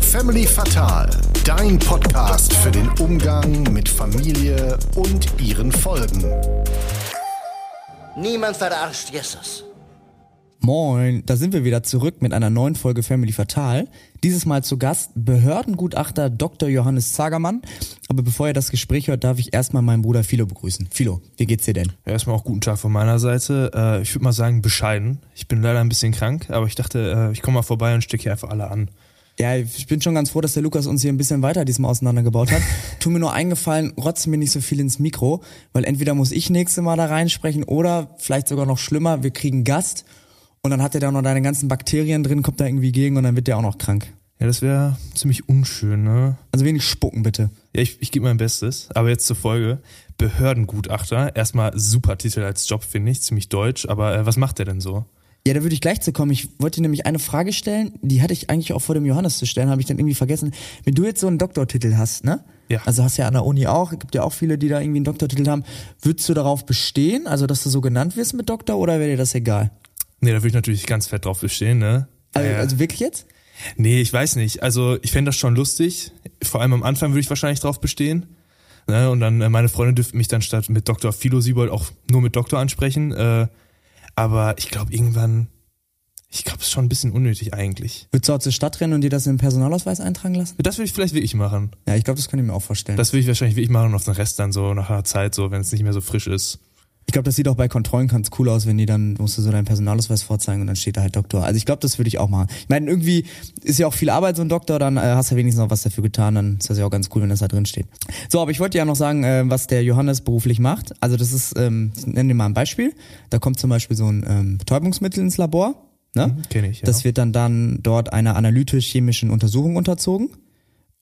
Family Fatal, dein Podcast für den Umgang mit Familie und ihren Folgen. Niemand verarscht Jesus. Moin, da sind wir wieder zurück mit einer neuen Folge Family Fatal. Dieses Mal zu Gast Behördengutachter Dr. Johannes Zagermann. Aber bevor ihr das Gespräch hört, darf ich erstmal meinen Bruder Philo begrüßen. Philo, wie geht's dir denn? Ja, erstmal auch guten Tag von meiner Seite. Äh, ich würde mal sagen, bescheiden. Ich bin leider ein bisschen krank, aber ich dachte, äh, ich komme mal vorbei und stecke hier einfach alle an. Ja, ich bin schon ganz froh, dass der Lukas uns hier ein bisschen weiter diesmal auseinandergebaut hat. tu mir nur eingefallen, rotz mir nicht so viel ins Mikro, weil entweder muss ich nächste Mal da reinsprechen oder vielleicht sogar noch schlimmer, wir kriegen Gast und dann hat er da noch deine ganzen Bakterien drin, kommt da irgendwie gegen und dann wird der auch noch krank. Ja, das wäre ziemlich unschön, ne? Also wenig spucken bitte. Ja, ich, ich gebe mein Bestes. Aber jetzt zur Folge. Behördengutachter. Erstmal super Titel als Job, finde ich. Ziemlich deutsch. Aber äh, was macht der denn so? Ja, da würde ich gleich zu kommen. Ich wollte dir nämlich eine Frage stellen, die hatte ich eigentlich auch vor dem Johannes zu stellen, habe ich dann irgendwie vergessen. Wenn du jetzt so einen Doktortitel hast, ne? Ja. Also hast ja an der Uni auch, gibt ja auch viele, die da irgendwie einen Doktortitel haben. Würdest du darauf bestehen, also dass du so genannt wirst mit Doktor, oder wäre dir das egal? Nee, da würde ich natürlich ganz fett drauf bestehen, ne? Also, also wirklich jetzt? Nee, ich weiß nicht. Also ich fände das schon lustig. Vor allem am Anfang würde ich wahrscheinlich drauf bestehen. Ne? Und dann, äh, meine Freunde dürften mich dann statt mit Dr. Philo Siebold auch nur mit Doktor ansprechen. Äh, aber ich glaube irgendwann, ich glaube es ist schon ein bisschen unnötig eigentlich. Würdest du auch zur Stadt rennen und dir das in den Personalausweis eintragen lassen? Das würde ich vielleicht wirklich machen. Ja, ich glaube, das kann ich mir auch vorstellen. Das würde ich wahrscheinlich wirklich machen und auf den Rest dann so nach einer Zeit, so wenn es nicht mehr so frisch ist. Ich glaube, das sieht auch bei Kontrollen ganz cool aus, wenn die dann, musst du so deinen Personalausweis vorzeigen und dann steht da halt Doktor. Also ich glaube, das würde ich auch machen. Ich meine, irgendwie ist ja auch viel Arbeit so ein Doktor, dann äh, hast du ja wenigstens noch was dafür getan, dann ist das ja auch ganz cool, wenn das da drin steht. So, aber ich wollte ja noch sagen, äh, was der Johannes beruflich macht. Also das ist, ähm, ich nenne dir mal ein Beispiel. Da kommt zum Beispiel so ein ähm, Betäubungsmittel ins Labor. Ne? Kenne ich, ja. Das wird dann dann dort einer analytisch-chemischen Untersuchung unterzogen.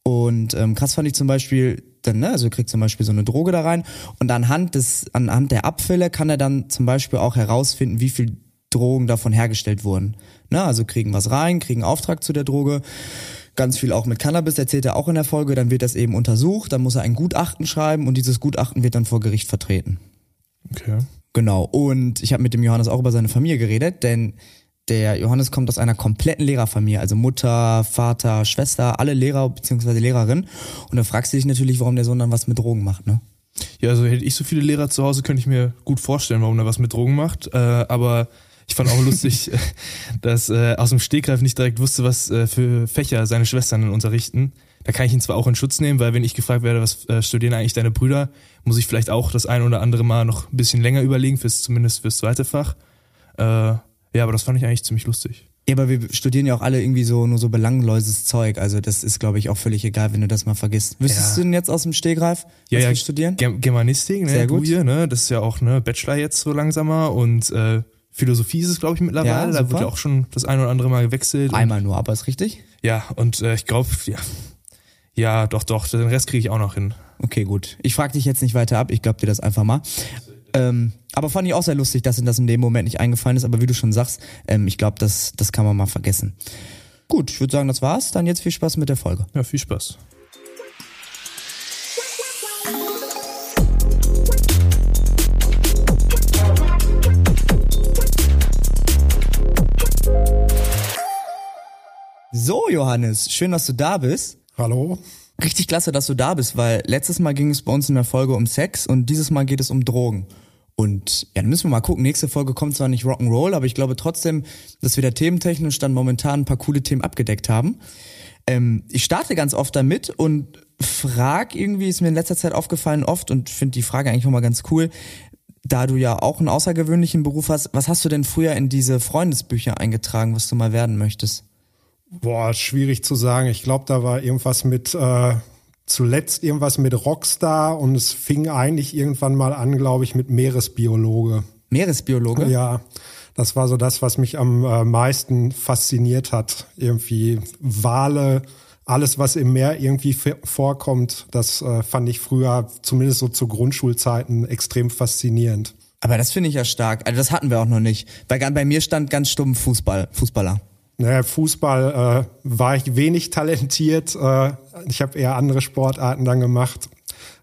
Und ähm, krass fand ich zum Beispiel, dann, ne, also kriegt zum Beispiel so eine Droge da rein und anhand des, anhand der Abfälle kann er dann zum Beispiel auch herausfinden, wie viel Drogen davon hergestellt wurden. Ne, also kriegen was rein, kriegen Auftrag zu der Droge, ganz viel auch mit Cannabis, erzählt er auch in der Folge, dann wird das eben untersucht, dann muss er ein Gutachten schreiben und dieses Gutachten wird dann vor Gericht vertreten. Okay. Genau. Und ich habe mit dem Johannes auch über seine Familie geredet, denn der Johannes kommt aus einer kompletten Lehrerfamilie, also Mutter, Vater, Schwester, alle Lehrer bzw. Lehrerin. Und da fragst du dich natürlich, warum der Sohn dann was mit Drogen macht, ne? Ja, also hätte ich so viele Lehrer zu Hause, könnte ich mir gut vorstellen, warum er was mit Drogen macht. Äh, aber ich fand auch lustig, dass äh, aus dem Stegreif nicht direkt wusste, was äh, für Fächer seine Schwestern dann unterrichten. Da kann ich ihn zwar auch in Schutz nehmen, weil wenn ich gefragt werde, was äh, studieren eigentlich deine Brüder, muss ich vielleicht auch das ein oder andere Mal noch ein bisschen länger überlegen, fürs, zumindest fürs zweite Fach. Äh, ja, aber das fand ich eigentlich ziemlich lustig. Ja, aber wir studieren ja auch alle irgendwie so nur so belangloses Zeug. Also das ist, glaube ich, auch völlig egal, wenn du das mal vergisst. Wüsstest Ja. du denn jetzt aus dem Stegreif, was wir studieren? Gem- Germanistik, ne, Sehr gut. hier, ne, das ist ja auch ne Bachelor jetzt so langsamer und äh, Philosophie ist es, glaube ich, mittlerweile. Ja, da wird ja auch schon das ein oder andere Mal gewechselt. Einmal nur, aber ist richtig? ja, und äh, ich glaube, ja, ja, doch, doch, den Rest kriege ich auch noch hin. Okay, gut. Ich frage dich jetzt nicht weiter ab, ich glaub dir das einfach mal. Ähm, aber fand ich auch sehr lustig, dass ihm das in dem Moment nicht eingefallen ist. Aber wie du schon sagst, ähm, ich glaube, das, das kann man mal vergessen. Gut, ich würde sagen, das war's. Dann jetzt viel Spaß mit der Folge. Ja, viel Spaß. So, Johannes, schön, dass du da bist. Hallo? Richtig klasse, dass du da bist, weil letztes Mal ging es bei uns in der Folge um Sex und dieses Mal geht es um Drogen. Und ja, dann müssen wir mal gucken. Nächste Folge kommt zwar nicht Rock'n'Roll, aber ich glaube trotzdem, dass wir da thementechnisch dann momentan ein paar coole Themen abgedeckt haben. Ähm, ich starte ganz oft damit und frag irgendwie, ist mir in letzter Zeit aufgefallen oft und finde die Frage eigentlich nochmal ganz cool, da du ja auch einen außergewöhnlichen Beruf hast, was hast du denn früher in diese Freundesbücher eingetragen, was du mal werden möchtest? Boah, schwierig zu sagen. Ich glaube, da war irgendwas mit, äh, zuletzt irgendwas mit Rockstar und es fing eigentlich irgendwann mal an, glaube ich, mit Meeresbiologe. Meeresbiologe? Ja, das war so das, was mich am äh, meisten fasziniert hat. Irgendwie Wale, alles, was im Meer irgendwie vorkommt, das äh, fand ich früher, zumindest so zu Grundschulzeiten, extrem faszinierend. Aber das finde ich ja stark. Also das hatten wir auch noch nicht. Bei, bei mir stand ganz stumm Fußball, Fußballer. Naja, Fußball äh, war ich wenig talentiert. Äh, ich habe eher andere Sportarten dann gemacht.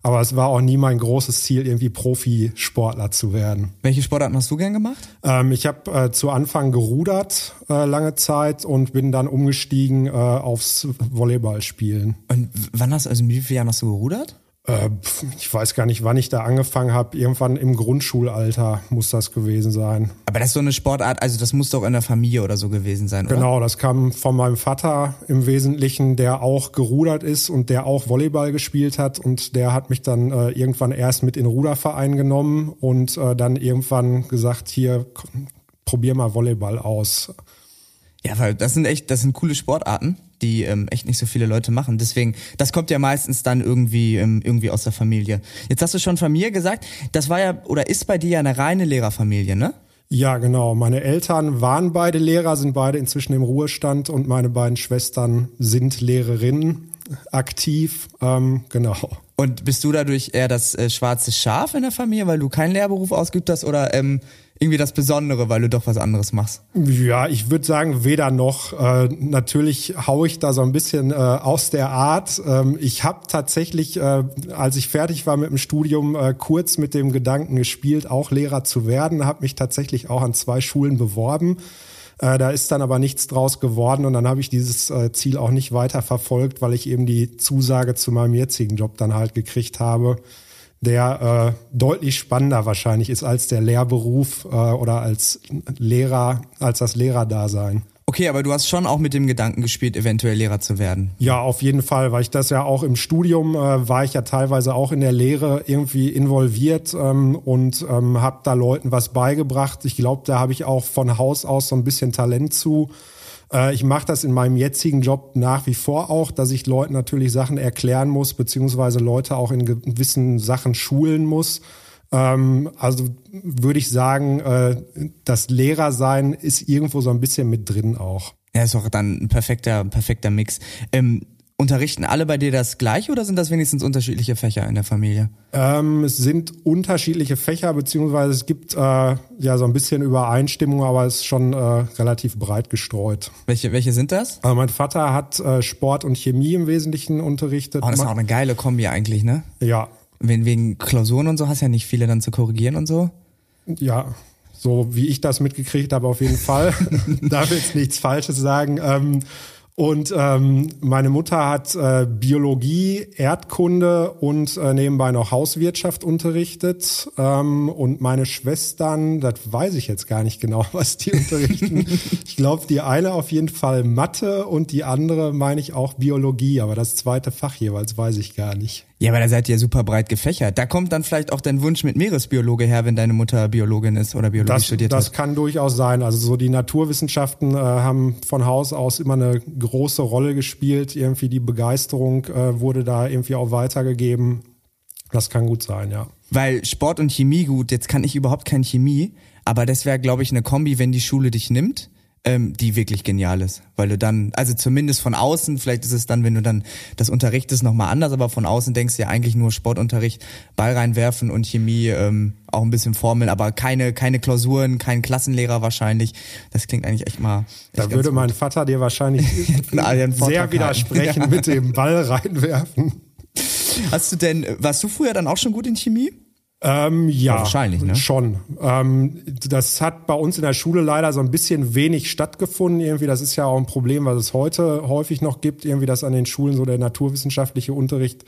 Aber es war auch nie mein großes Ziel, irgendwie Profisportler zu werden. Welche Sportarten hast du gern gemacht? Ähm, ich habe äh, zu Anfang gerudert äh, lange Zeit und bin dann umgestiegen äh, aufs Volleyballspielen. Und wann hast du, also mit wie vielen Jahren hast du gerudert? Äh, ich weiß gar nicht, wann ich da angefangen habe. Irgendwann im Grundschulalter muss das gewesen sein. Aber das ist so eine Sportart, also das muss doch in der Familie oder so gewesen sein, oder? Genau, das kam von meinem Vater im Wesentlichen, der auch gerudert ist und der auch Volleyball gespielt hat. Und der hat mich dann äh, irgendwann erst mit in den Ruderverein genommen und äh, dann irgendwann gesagt, hier, probier mal Volleyball aus. Ja, weil das sind echt, das sind coole Sportarten, die ähm, echt nicht so viele Leute machen. Deswegen, das kommt ja meistens dann irgendwie ähm, irgendwie aus der Familie. Jetzt hast du schon Familie gesagt. Das war ja oder ist bei dir ja eine reine Lehrerfamilie, ne? Ja, genau. Meine Eltern waren beide Lehrer, sind beide inzwischen im Ruhestand und meine beiden Schwestern sind Lehrerinnen aktiv. Ähm, genau. Und bist du dadurch eher das äh, schwarze Schaf in der Familie, weil du keinen Lehrberuf ausgeübt hast oder ähm, irgendwie das Besondere, weil du doch was anderes machst? Ja, ich würde sagen, weder noch. Äh, natürlich hau ich da so ein bisschen äh, aus der Art. Ähm, ich habe tatsächlich, äh, als ich fertig war mit dem Studium, äh, kurz mit dem Gedanken gespielt, auch Lehrer zu werden. Habe mich tatsächlich auch an zwei Schulen beworben. Äh, da ist dann aber nichts draus geworden und dann habe ich dieses äh, Ziel auch nicht weiter verfolgt, weil ich eben die Zusage zu meinem jetzigen Job dann halt gekriegt habe der äh, deutlich spannender wahrscheinlich ist als der Lehrberuf äh, oder als Lehrer, als das Lehrerdasein. Okay, aber du hast schon auch mit dem Gedanken gespielt, eventuell Lehrer zu werden. Ja, auf jeden Fall, weil ich das ja auch im Studium äh, war ich ja teilweise auch in der Lehre irgendwie involviert ähm, und ähm, habe da Leuten was beigebracht. Ich glaube, da habe ich auch von Haus aus so ein bisschen Talent zu. Äh, ich mache das in meinem jetzigen Job nach wie vor auch, dass ich Leuten natürlich Sachen erklären muss, beziehungsweise Leute auch in gewissen Sachen schulen muss. Ähm, also würde ich sagen, äh, das Lehrersein ist irgendwo so ein bisschen mit drin auch. Ja, ist auch dann ein perfekter, perfekter Mix. Ähm, Unterrichten alle bei dir das gleiche oder sind das wenigstens unterschiedliche Fächer in der Familie? Ähm, es sind unterschiedliche Fächer, beziehungsweise es gibt äh, ja so ein bisschen Übereinstimmung, aber es ist schon äh, relativ breit gestreut. Welche, welche sind das? Also mein Vater hat äh, Sport und Chemie im Wesentlichen unterrichtet. Oh, das ist auch eine geile Kombi eigentlich, ne? Ja. Wegen, wegen Klausuren und so hast ja nicht viele dann zu korrigieren und so. Ja, so wie ich das mitgekriegt habe, auf jeden Fall. Darf jetzt nichts Falsches sagen. Ähm, und ähm, meine Mutter hat äh, Biologie, Erdkunde und äh, nebenbei noch Hauswirtschaft unterrichtet. Ähm, und meine Schwestern, das weiß ich jetzt gar nicht genau, was die unterrichten. ich glaube, die eine auf jeden Fall Mathe und die andere meine ich auch Biologie, aber das zweite Fach jeweils weiß ich gar nicht. Ja, aber da seid ihr super breit gefächert. Da kommt dann vielleicht auch dein Wunsch mit Meeresbiologe her, wenn deine Mutter Biologin ist oder Biologie das, studiert das hat. Das kann durchaus sein. Also so die Naturwissenschaften äh, haben von Haus aus immer eine große Rolle gespielt. Irgendwie die Begeisterung äh, wurde da irgendwie auch weitergegeben. Das kann gut sein, ja. Weil Sport und Chemie gut, jetzt kann ich überhaupt kein Chemie, aber das wäre, glaube ich, eine Kombi, wenn die Schule dich nimmt ähm, die wirklich genial ist. Weil du dann, also zumindest von außen, vielleicht ist es dann, wenn du dann das unterrichtest, nochmal anders, aber von außen denkst du ja eigentlich nur Sportunterricht, Ball reinwerfen und Chemie, ähm, auch ein bisschen Formeln, aber keine, keine Klausuren, kein Klassenlehrer wahrscheinlich. Das klingt eigentlich echt mal. Echt da würde mein Vater dir wahrscheinlich sehr widersprechen ja. mit dem Ball reinwerfen. Hast du denn, warst du früher dann auch schon gut in Chemie? Ähm, ja, wahrscheinlich, ne? schon. Ähm, das hat bei uns in der Schule leider so ein bisschen wenig stattgefunden. Irgendwie, das ist ja auch ein Problem, was es heute häufig noch gibt. Irgendwie, dass an den Schulen so der naturwissenschaftliche Unterricht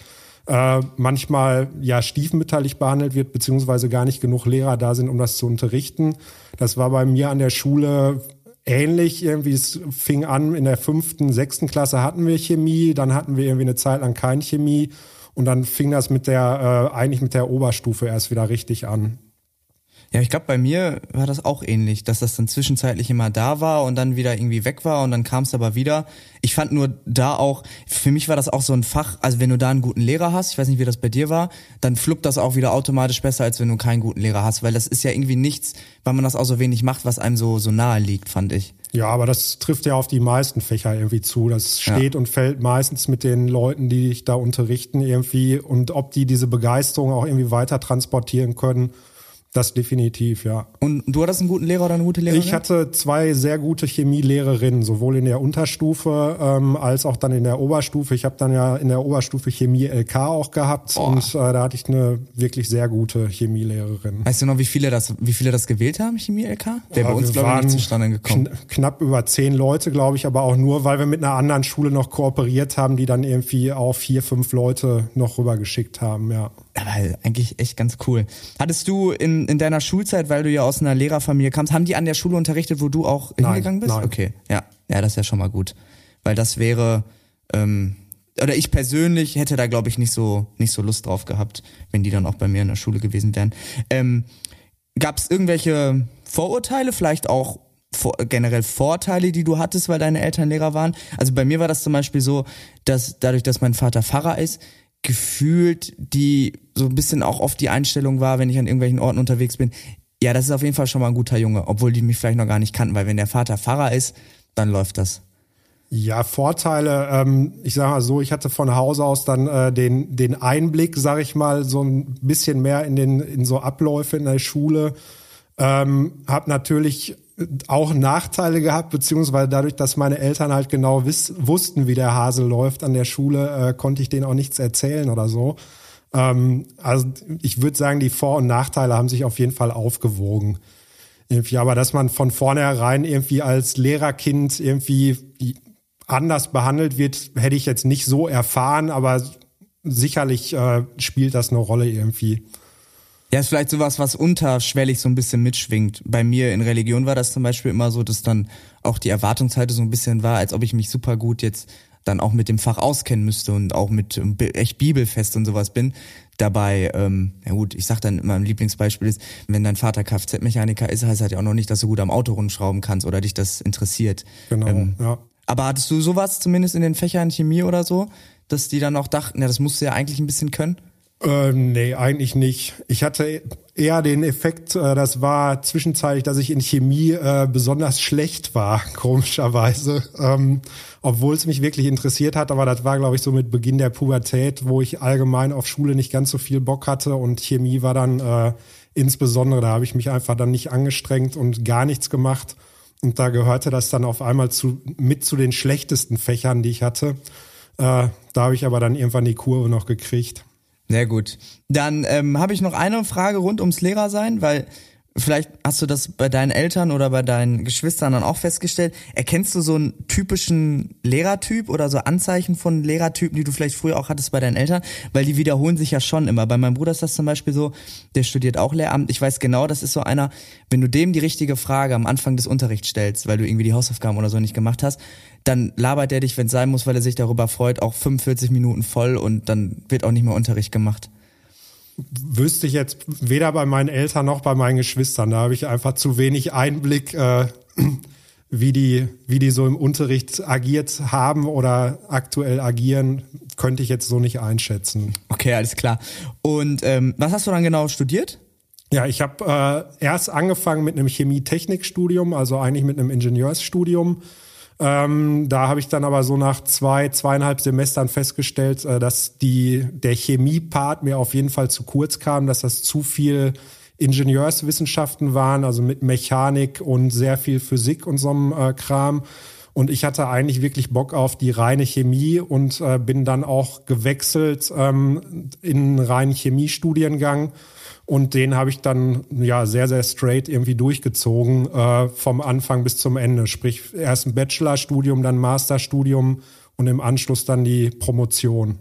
äh, manchmal ja stiefmütterlich behandelt wird, beziehungsweise gar nicht genug Lehrer da sind, um das zu unterrichten. Das war bei mir an der Schule ähnlich. Irgendwie, es fing an in der fünften, sechsten Klasse hatten wir Chemie, dann hatten wir irgendwie eine Zeit lang kein Chemie. Und dann fing das mit der, äh, eigentlich mit der Oberstufe erst wieder richtig an. Ja, ich glaube, bei mir war das auch ähnlich, dass das dann zwischenzeitlich immer da war und dann wieder irgendwie weg war und dann kam es aber wieder. Ich fand nur da auch, für mich war das auch so ein Fach, also wenn du da einen guten Lehrer hast, ich weiß nicht, wie das bei dir war, dann fluppt das auch wieder automatisch besser, als wenn du keinen guten Lehrer hast, weil das ist ja irgendwie nichts, weil man das auch so wenig macht, was einem so, so nahe liegt, fand ich. Ja, aber das trifft ja auf die meisten Fächer irgendwie zu. Das steht ja. und fällt meistens mit den Leuten, die dich da unterrichten irgendwie und ob die diese Begeisterung auch irgendwie weiter transportieren können Das definitiv, ja. Und du hattest einen guten Lehrer oder eine gute Lehrerin? Ich hatte zwei sehr gute Chemielehrerinnen, sowohl in der Unterstufe ähm, als auch dann in der Oberstufe. Ich habe dann ja in der Oberstufe Chemie LK auch gehabt Boah. und äh, da hatte ich eine wirklich sehr gute Chemielehrerin. Weißt du noch, wie viele das, wie viele das gewählt haben, Chemie LK? Der bei Ja, uns, wir glaube ich, nicht zustande gekommen. kn knapp über zehn Leute, glaube ich, aber auch nur, weil wir mit einer anderen Schule noch kooperiert haben, die dann irgendwie auch vier, fünf Leute noch rübergeschickt haben, ja. Aber eigentlich echt ganz cool. Hattest du in, in deiner Schulzeit, weil du ja aus einer Lehrerfamilie kamst, haben die an der Schule unterrichtet, wo du auch Nein, hingegangen bist? nein. Okay, ja. Ja, das ist ja schon mal gut. Weil das wäre, ähm, oder ich persönlich hätte da, glaube ich, nicht so, nicht so Lust drauf gehabt, wenn die dann auch bei mir in der Schule gewesen wären. Ähm, Gab es irgendwelche Vorurteile, vielleicht auch vor, generell Vorteile, die du hattest, weil deine Eltern Lehrer waren? Also bei mir war das zum Beispiel so, dass dadurch, dass mein Vater Pfarrer ist, gefühlt die so ein bisschen auch oft die Einstellung war, wenn ich an irgendwelchen Orten unterwegs bin, ja, das ist auf jeden Fall schon mal ein guter Junge, obwohl die mich vielleicht noch gar nicht kannten, weil wenn der Vater Pfarrer ist, dann läuft das. Ja, Vorteile, ähm, ich sage mal so, ich hatte von Hause aus dann äh, den, den Einblick, sage ich mal, so ein bisschen mehr in, den, in so Abläufe in der Schule. Ähm, hab natürlich auch Nachteile gehabt, beziehungsweise dadurch, dass meine Eltern halt genau wiss, wussten, wie der Hase läuft an der Schule, äh, konnte ich denen auch nichts erzählen oder so. Ähm, also ich würde sagen, die Vor- und Nachteile haben sich auf jeden Fall aufgewogen. Irgendwie, aber dass man von vornherein irgendwie als Lehrerkind irgendwie anders behandelt wird, hätte ich jetzt nicht so erfahren, aber sicherlich äh, spielt das eine Rolle irgendwie. Ja, ist vielleicht sowas, was unterschwellig so ein bisschen mitschwingt. Bei mir in Religion war das zum Beispiel immer so, dass dann auch die Erwartungshaltung so ein bisschen war, als ob ich mich super gut jetzt dann auch mit dem Fach auskennen müsste und auch mit ähm, echt bibelfest und sowas bin. Dabei, ähm, ja gut, ich sag dann immer, mein Lieblingsbeispiel ist, wenn dein Vater Kfz-Mechaniker ist, heißt das ja auch noch nicht, dass du gut am Auto rumschrauben kannst oder dich das interessiert. Genau, Ähm, ja. Aber hattest du sowas zumindest in den Fächern Chemie oder so, dass die dann auch dachten, ja, das musst du ja eigentlich ein bisschen können? Äh, nee, eigentlich nicht. Ich hatte eher den Effekt, äh, das war zwischenzeitlich, dass ich in Chemie äh, besonders schlecht war, komischerweise. Ähm, obwohl es mich wirklich interessiert hat, aber das war, glaube ich, so mit Beginn der Pubertät, wo ich allgemein auf Schule nicht ganz so viel Bock hatte und Chemie war dann äh, insbesondere, da habe ich mich einfach dann nicht angestrengt und gar nichts gemacht. Und da gehörte das dann auf einmal zu, mit zu den schlechtesten Fächern, die ich hatte. Äh, da habe ich aber dann irgendwann die Kurve noch gekriegt. Sehr gut. Dann ähm, habe ich noch eine Frage rund ums Lehrersein, weil vielleicht hast du das bei deinen Eltern oder bei deinen Geschwistern dann auch festgestellt. Erkennst du so einen typischen Lehrertyp oder so Anzeichen von Lehrertypen, die du vielleicht früher auch hattest bei deinen Eltern? Weil die wiederholen sich ja schon immer. Bei meinem Bruder ist das zum Beispiel so, der studiert auch Lehramt. Ich weiß genau, das ist so einer, wenn du dem die richtige Frage am Anfang des Unterrichts stellst, weil du irgendwie die Hausaufgaben oder so nicht gemacht hast, dann labert er dich, wenn es sein muss, weil er sich darüber freut, auch 45 Minuten voll und dann wird auch nicht mehr Unterricht gemacht. Wüsste ich jetzt weder bei meinen Eltern noch bei meinen Geschwistern. Da habe ich einfach zu wenig Einblick, äh, wie die, wie die so im Unterricht agiert haben oder aktuell agieren, könnte ich jetzt so nicht einschätzen. Okay, alles klar. Und ähm, was hast du dann genau studiert? Ja, ich habe äh, erst angefangen mit einem Chemietechnikstudium, also eigentlich mit einem Ingenieursstudium. Ähm, da habe ich dann aber so nach zwei, zweieinhalb Semestern festgestellt, äh, dass die, der Chemie-Part mir auf jeden Fall zu kurz kam, dass das zu viel Ingenieurswissenschaften waren, also mit Mechanik und sehr viel Physik und so einem äh, Kram. Und ich hatte eigentlich wirklich Bock auf die reine Chemie und äh, bin dann auch gewechselt ähm, in einen reinen Chemiestudiengang. Und den habe ich dann ja sehr, sehr straight irgendwie durchgezogen, äh, vom Anfang bis zum Ende. Sprich, erst ein Bachelorstudium, dann Masterstudium und im Anschluss dann die Promotion.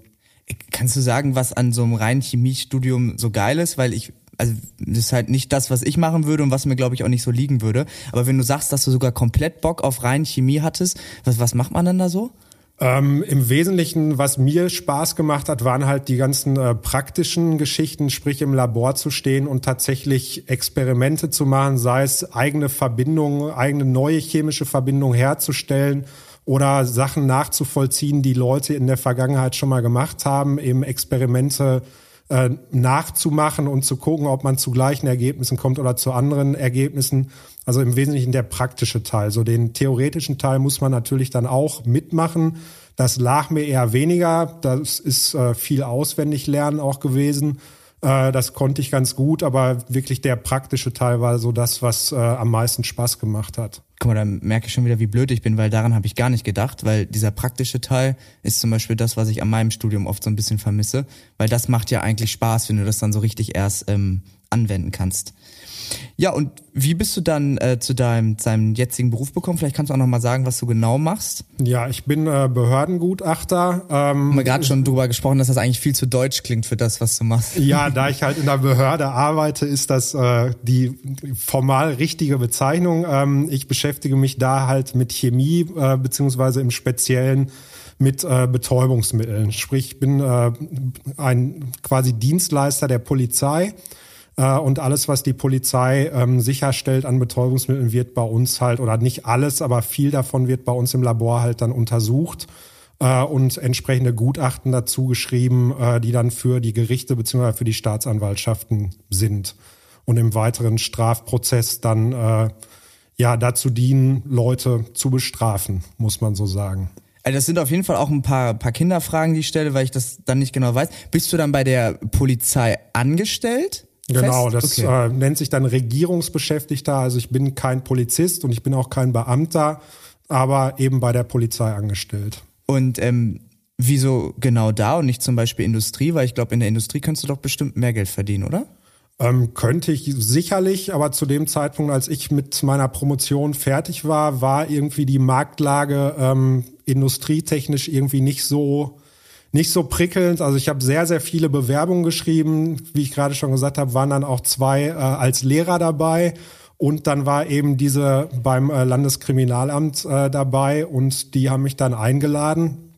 Kannst du sagen, was an so einem reinen Chemiestudium so geil ist? Weil ich, also das ist halt nicht das, was ich machen würde und was mir, glaube ich, auch nicht so liegen würde. Aber wenn du sagst, dass du sogar komplett Bock auf rein Chemie hattest, was, was macht man denn da so? Ähm, Im Wesentlichen, was mir Spaß gemacht hat, waren halt die ganzen äh, praktischen Geschichten, sprich im Labor zu stehen und tatsächlich Experimente zu machen, sei es eigene Verbindungen, eigene neue chemische Verbindungen herzustellen oder Sachen nachzuvollziehen, die Leute in der Vergangenheit schon mal gemacht haben, eben Experimente äh, nachzumachen und zu gucken, ob man zu gleichen Ergebnissen kommt oder zu anderen Ergebnissen. Also im Wesentlichen der praktische Teil. So den theoretischen Teil muss man natürlich dann auch mitmachen. Das lag mir eher weniger. Das ist äh, viel auswendig lernen auch gewesen. Äh, das konnte ich ganz gut, aber wirklich der praktische Teil war so das, was äh, am meisten Spaß gemacht hat. Guck mal, da merke ich schon wieder, wie blöd ich bin, weil daran habe ich gar nicht gedacht, weil dieser praktische Teil ist zum Beispiel das, was ich an meinem Studium oft so ein bisschen vermisse, weil das macht ja eigentlich Spaß, wenn du das dann so richtig erst ähm, anwenden kannst. Ja, und wie bist du dann äh, zu deinem, deinem jetzigen Beruf gekommen? Vielleicht kannst du auch noch mal sagen, was du genau machst. Ja, ich bin äh, Behördengutachter. Ähm, Haben wir gerade schon drüber gesprochen, dass das eigentlich viel zu deutsch klingt für das, was du machst. Ja, da ich halt in der Behörde arbeite, ist das äh, die formal richtige Bezeichnung. Ähm, ich beschäftige mich da halt mit Chemie, äh, beziehungsweise im Speziellen mit äh, Betäubungsmitteln. Sprich, ich bin äh, ein quasi Dienstleister der Polizei und alles, was die Polizei ähm, sicherstellt an Betäubungsmitteln, wird bei uns halt, oder nicht alles, aber viel davon wird bei uns im Labor halt dann untersucht äh, und entsprechende Gutachten dazu geschrieben, äh, die dann für die Gerichte bzw. für die Staatsanwaltschaften sind und im weiteren Strafprozess dann äh, ja dazu dienen, Leute zu bestrafen, muss man so sagen. Also das sind auf jeden Fall auch ein paar, paar Kinderfragen, die ich stelle, weil ich das dann nicht genau weiß. Bist du dann bei der Polizei angestellt? Genau, Fest? das Okay. äh, nennt sich dann Regierungsbeschäftigter. Also ich bin kein Polizist und ich bin auch kein Beamter, aber eben bei der Polizei angestellt. Und ähm, wieso genau da und nicht zum Beispiel Industrie? Weil ich glaube, in der Industrie kannst du doch bestimmt mehr Geld verdienen, oder? Ähm, könnte ich sicherlich, aber zu dem Zeitpunkt, als ich mit meiner Promotion fertig war, war irgendwie die Marktlage ähm, industrietechnisch irgendwie nicht so nicht so prickelnd. Also ich habe sehr, sehr viele Bewerbungen geschrieben. Wie ich gerade schon gesagt habe, waren dann auch zwei äh, als Lehrer dabei. Und dann war eben diese beim äh, Landeskriminalamt äh, dabei und die haben mich dann eingeladen.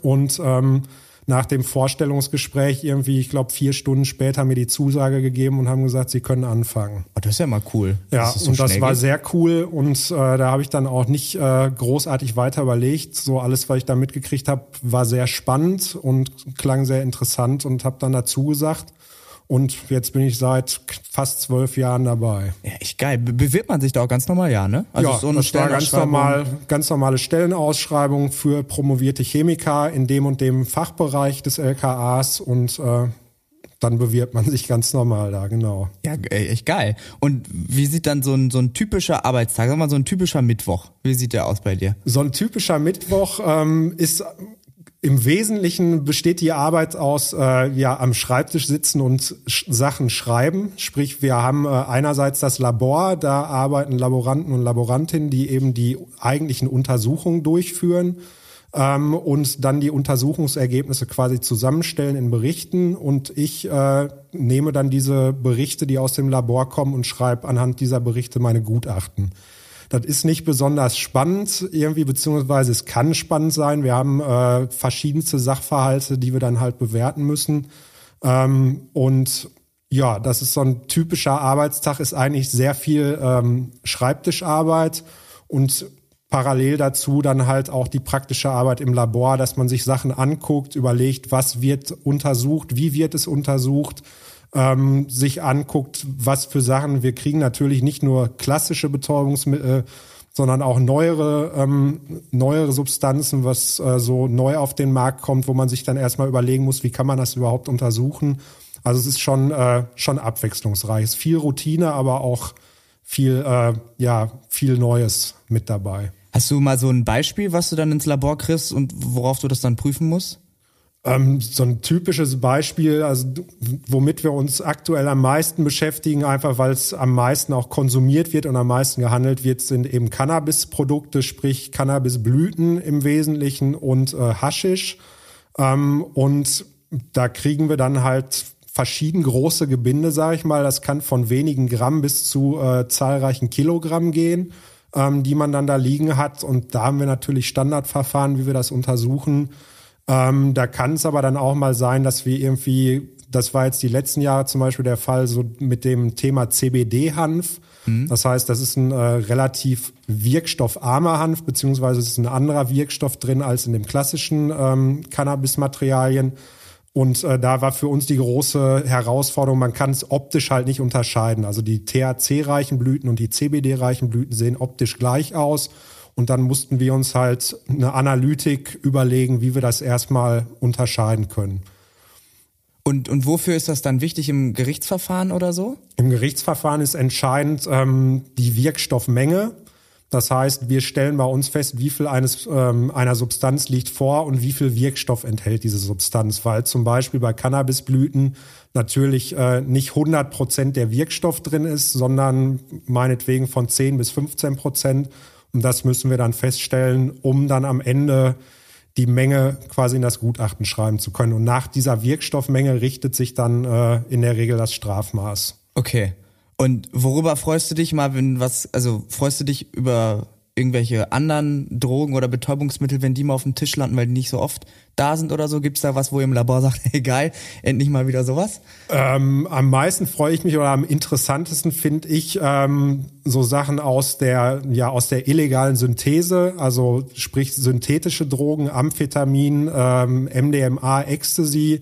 Und ähm, nach dem Vorstellungsgespräch irgendwie, ich glaube, vier Stunden später mir die Zusage gegeben und haben gesagt, sie können anfangen. Oh, das ist ja mal cool. Ja, dass es so und das war geht. sehr cool und äh, da habe ich dann auch nicht äh, großartig weiter überlegt. So alles, was ich da mitgekriegt habe, war sehr spannend und klang sehr interessant und habe dann dazu gesagt. Und jetzt bin ich seit fast zwölf Jahren dabei. Ja, echt geil. Be bewirbt man sich da auch ganz normal, ja, ne? ja, so eine das war ganz normal, ganz normale Stellenausschreibung für promovierte Chemiker in dem und dem Fachbereich des LKAs und äh, dann bewirbt man sich ganz normal da, genau. Ja, echt geil. Und wie sieht dann so ein, so ein typischer Arbeitstag, sag mal so ein typischer Mittwoch, wie sieht der aus bei dir? So ein typischer Mittwoch ähm, ist im Wesentlichen besteht die Arbeit aus äh, ja am Schreibtisch sitzen und sch Sachen schreiben. Sprich, wir haben äh, einerseits das Labor, da arbeiten Laboranten und Laborantinnen, die eben die eigentlichen Untersuchungen durchführen ähm, und dann die Untersuchungsergebnisse quasi zusammenstellen in Berichten. Und ich äh, nehme dann diese Berichte, die aus dem Labor kommen, und schreibe anhand dieser Berichte meine Gutachten. Das ist nicht besonders spannend irgendwie, beziehungsweise es kann spannend sein. Wir haben äh, verschiedenste Sachverhalte, die wir dann halt bewerten müssen. Ähm, und ja, das ist so ein typischer Arbeitstag, ist eigentlich sehr viel ähm, Schreibtischarbeit und parallel dazu dann halt auch die praktische Arbeit im Labor, dass man sich Sachen anguckt, überlegt, was wird untersucht, wie wird es untersucht, ähm, sich anguckt, was für Sachen wir kriegen. Natürlich nicht nur klassische Betäubungsmittel, sondern auch neuere, ähm, neuere Substanzen, was äh, so neu auf den Markt kommt, wo man sich dann erstmal überlegen muss, wie kann man das überhaupt untersuchen. Also es ist schon, äh, schon abwechslungsreich. Es ist viel Routine, aber auch viel, äh, ja, viel Neues mit dabei. Hast du mal so ein Beispiel, was du dann ins Labor kriegst und worauf du das dann prüfen musst? Ähm, so ein typisches Beispiel, also womit wir uns aktuell am meisten beschäftigen, einfach weil es am meisten auch konsumiert wird und am meisten gehandelt wird, sind eben Cannabisprodukte, sprich Cannabisblüten im Wesentlichen und äh, Haschisch. Ähm, und da kriegen wir dann halt verschieden große Gebinde, sage ich mal. Das kann von wenigen Gramm bis zu äh, zahlreichen Kilogramm gehen, ähm, die man dann da liegen hat. Und da haben wir natürlich Standardverfahren, wie wir das untersuchen. Ähm, da kann es aber dann auch mal sein, dass wir irgendwie, das war jetzt die letzten Jahre zum Beispiel der Fall, so mit dem Thema CBD-Hanf. Das heißt, das ist ein äh, relativ wirkstoffarmer Hanf, beziehungsweise es ist ein anderer Wirkstoff drin als in dem klassischen ähm, Cannabis-Materialien. Und äh, da war für uns die große Herausforderung, man kann es optisch halt nicht unterscheiden. Also die THC-reichen Blüten und die CBD-reichen Blüten sehen optisch gleich aus. Und dann mussten wir uns halt eine Analytik überlegen, wie wir das erstmal unterscheiden können. Und, und wofür ist das dann wichtig im Gerichtsverfahren oder so? Im Gerichtsverfahren ist entscheidend ähm, die Wirkstoffmenge. Das heißt, wir stellen bei uns fest, wie viel eines, ähm, einer Substanz liegt vor und wie viel Wirkstoff enthält diese Substanz. Weil zum Beispiel bei Cannabisblüten natürlich äh, nicht 100 Prozent der Wirkstoff drin ist, sondern meinetwegen von 10 bis 15 Prozent. Und das müssen wir dann feststellen, um dann am Ende die Menge quasi in das Gutachten schreiben zu können. Und nach dieser Wirkstoffmenge richtet sich dann äh, in der Regel das Strafmaß. Okay. Und worüber freust du dich mal, wenn was, also freust du dich über irgendwelche anderen Drogen oder Betäubungsmittel, wenn die mal auf dem Tisch landen, weil die nicht so oft da sind oder so? Gibt's da was, wo ihr im Labor sagt, hey geil, endlich mal wieder sowas? Ähm, am meisten freue ich mich oder am interessantesten finde ich ähm, so Sachen aus der ja aus der illegalen Synthese, also sprich synthetische Drogen, Amphetamin, ähm, MDMA, Ecstasy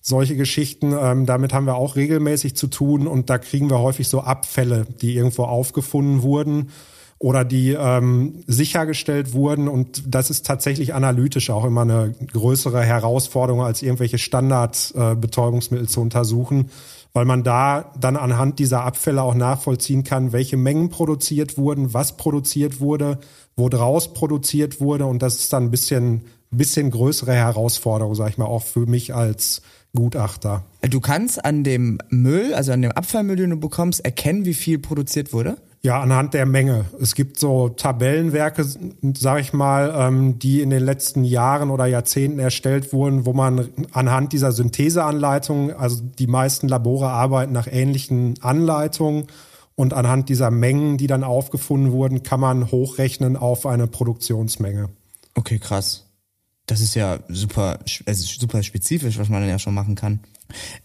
solche Geschichten, ähm, damit haben wir auch regelmäßig zu tun und da kriegen wir häufig so Abfälle, die irgendwo aufgefunden wurden oder die ähm, sichergestellt wurden. Und das ist tatsächlich analytisch auch immer eine größere Herausforderung, als irgendwelche Standardbetäubungsmittel äh, zu untersuchen, weil man da dann anhand dieser Abfälle auch nachvollziehen kann, welche Mengen produziert wurden, was produziert wurde, wo draus produziert wurde. Und das ist dann ein bisschen, bisschen größere Herausforderung, sag ich mal, auch für mich als Gutachter. Du kannst an dem Müll, also an dem Abfallmüll, den du bekommst, erkennen, wie viel produziert wurde? Ja, anhand der Menge. Es gibt so Tabellenwerke, sag ich mal, ähm, die in den letzten Jahren oder Jahrzehnten erstellt wurden, wo man anhand dieser Syntheseanleitungen, also die meisten Labore arbeiten nach ähnlichen Anleitungen und anhand dieser Mengen, die dann aufgefunden wurden, kann man hochrechnen auf eine Produktionsmenge. Okay, krass. Das ist ja super, also super spezifisch, was man dann ja schon machen kann.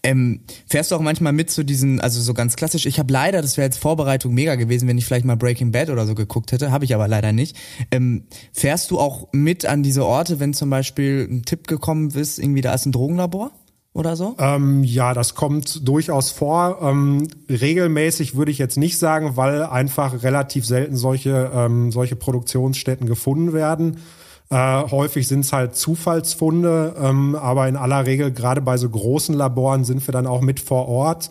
Ähm, fährst du auch manchmal mit zu diesen, also so ganz klassisch, ich habe leider, das wäre jetzt Vorbereitung mega gewesen, wenn ich vielleicht mal Breaking Bad oder so geguckt hätte, habe ich aber leider nicht. Ähm, fährst du auch mit an diese Orte, wenn zum Beispiel ein Tipp gekommen ist, irgendwie da ist ein Drogenlabor? Oder so? Ähm, ja, das kommt durchaus vor. Ähm, regelmäßig würde ich jetzt nicht sagen, weil einfach relativ selten solche, ähm, solche Produktionsstätten gefunden werden. Äh, häufig sind es halt Zufallsfunde, ähm, aber in aller Regel, gerade bei so großen Laboren, sind wir dann auch mit vor Ort,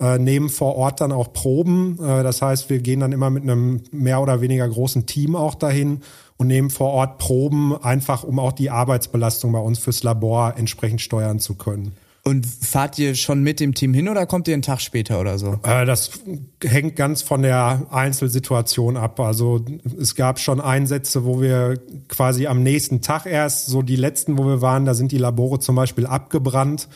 äh, nehmen vor Ort dann auch Proben. Äh, das heißt, wir gehen dann immer mit einem mehr oder weniger großen Team auch dahin und nehmen vor Ort Proben, einfach um auch die Arbeitsbelastung bei uns fürs Labor entsprechend steuern zu können. Und fahrt ihr schon mit dem Team hin oder kommt ihr einen Tag später oder so? Äh, das hängt ganz von der Einzelsituation ab. Also es gab schon Einsätze, wo wir quasi am nächsten Tag erst, so die letzten, wo wir waren, da sind die Labore zum Beispiel abgebrannt.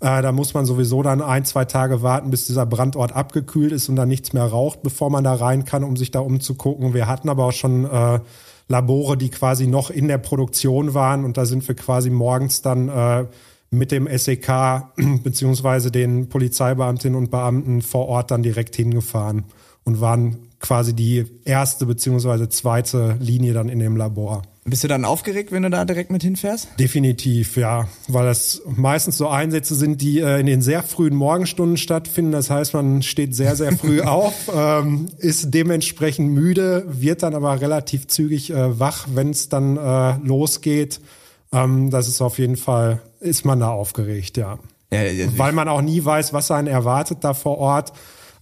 Äh, da muss man sowieso dann ein, zwei Tage warten, bis dieser Brandort abgekühlt ist und dann nichts mehr raucht, bevor man da rein kann, um sich da umzugucken. Wir hatten aber auch schon äh, Labore, die quasi noch in der Produktion waren und da sind wir quasi morgens dann äh, mit dem SEK beziehungsweise den Polizeibeamtinnen und Beamten vor Ort dann direkt hingefahren und waren quasi die erste beziehungsweise zweite Linie dann in dem Labor. Bist du dann aufgeregt, wenn du da direkt mit hinfährst? Definitiv, ja, weil das meistens so Einsätze sind, die äh, in den sehr frühen Morgenstunden stattfinden. Das heißt, man steht sehr, sehr früh auf, ähm, ist dementsprechend müde, wird dann aber relativ zügig äh, wach, wenn es dann äh, losgeht. Ähm, das ist auf jeden Fall, ist man da aufgeregt, ja. ja Weil man auch nie weiß, was einen erwartet da vor Ort.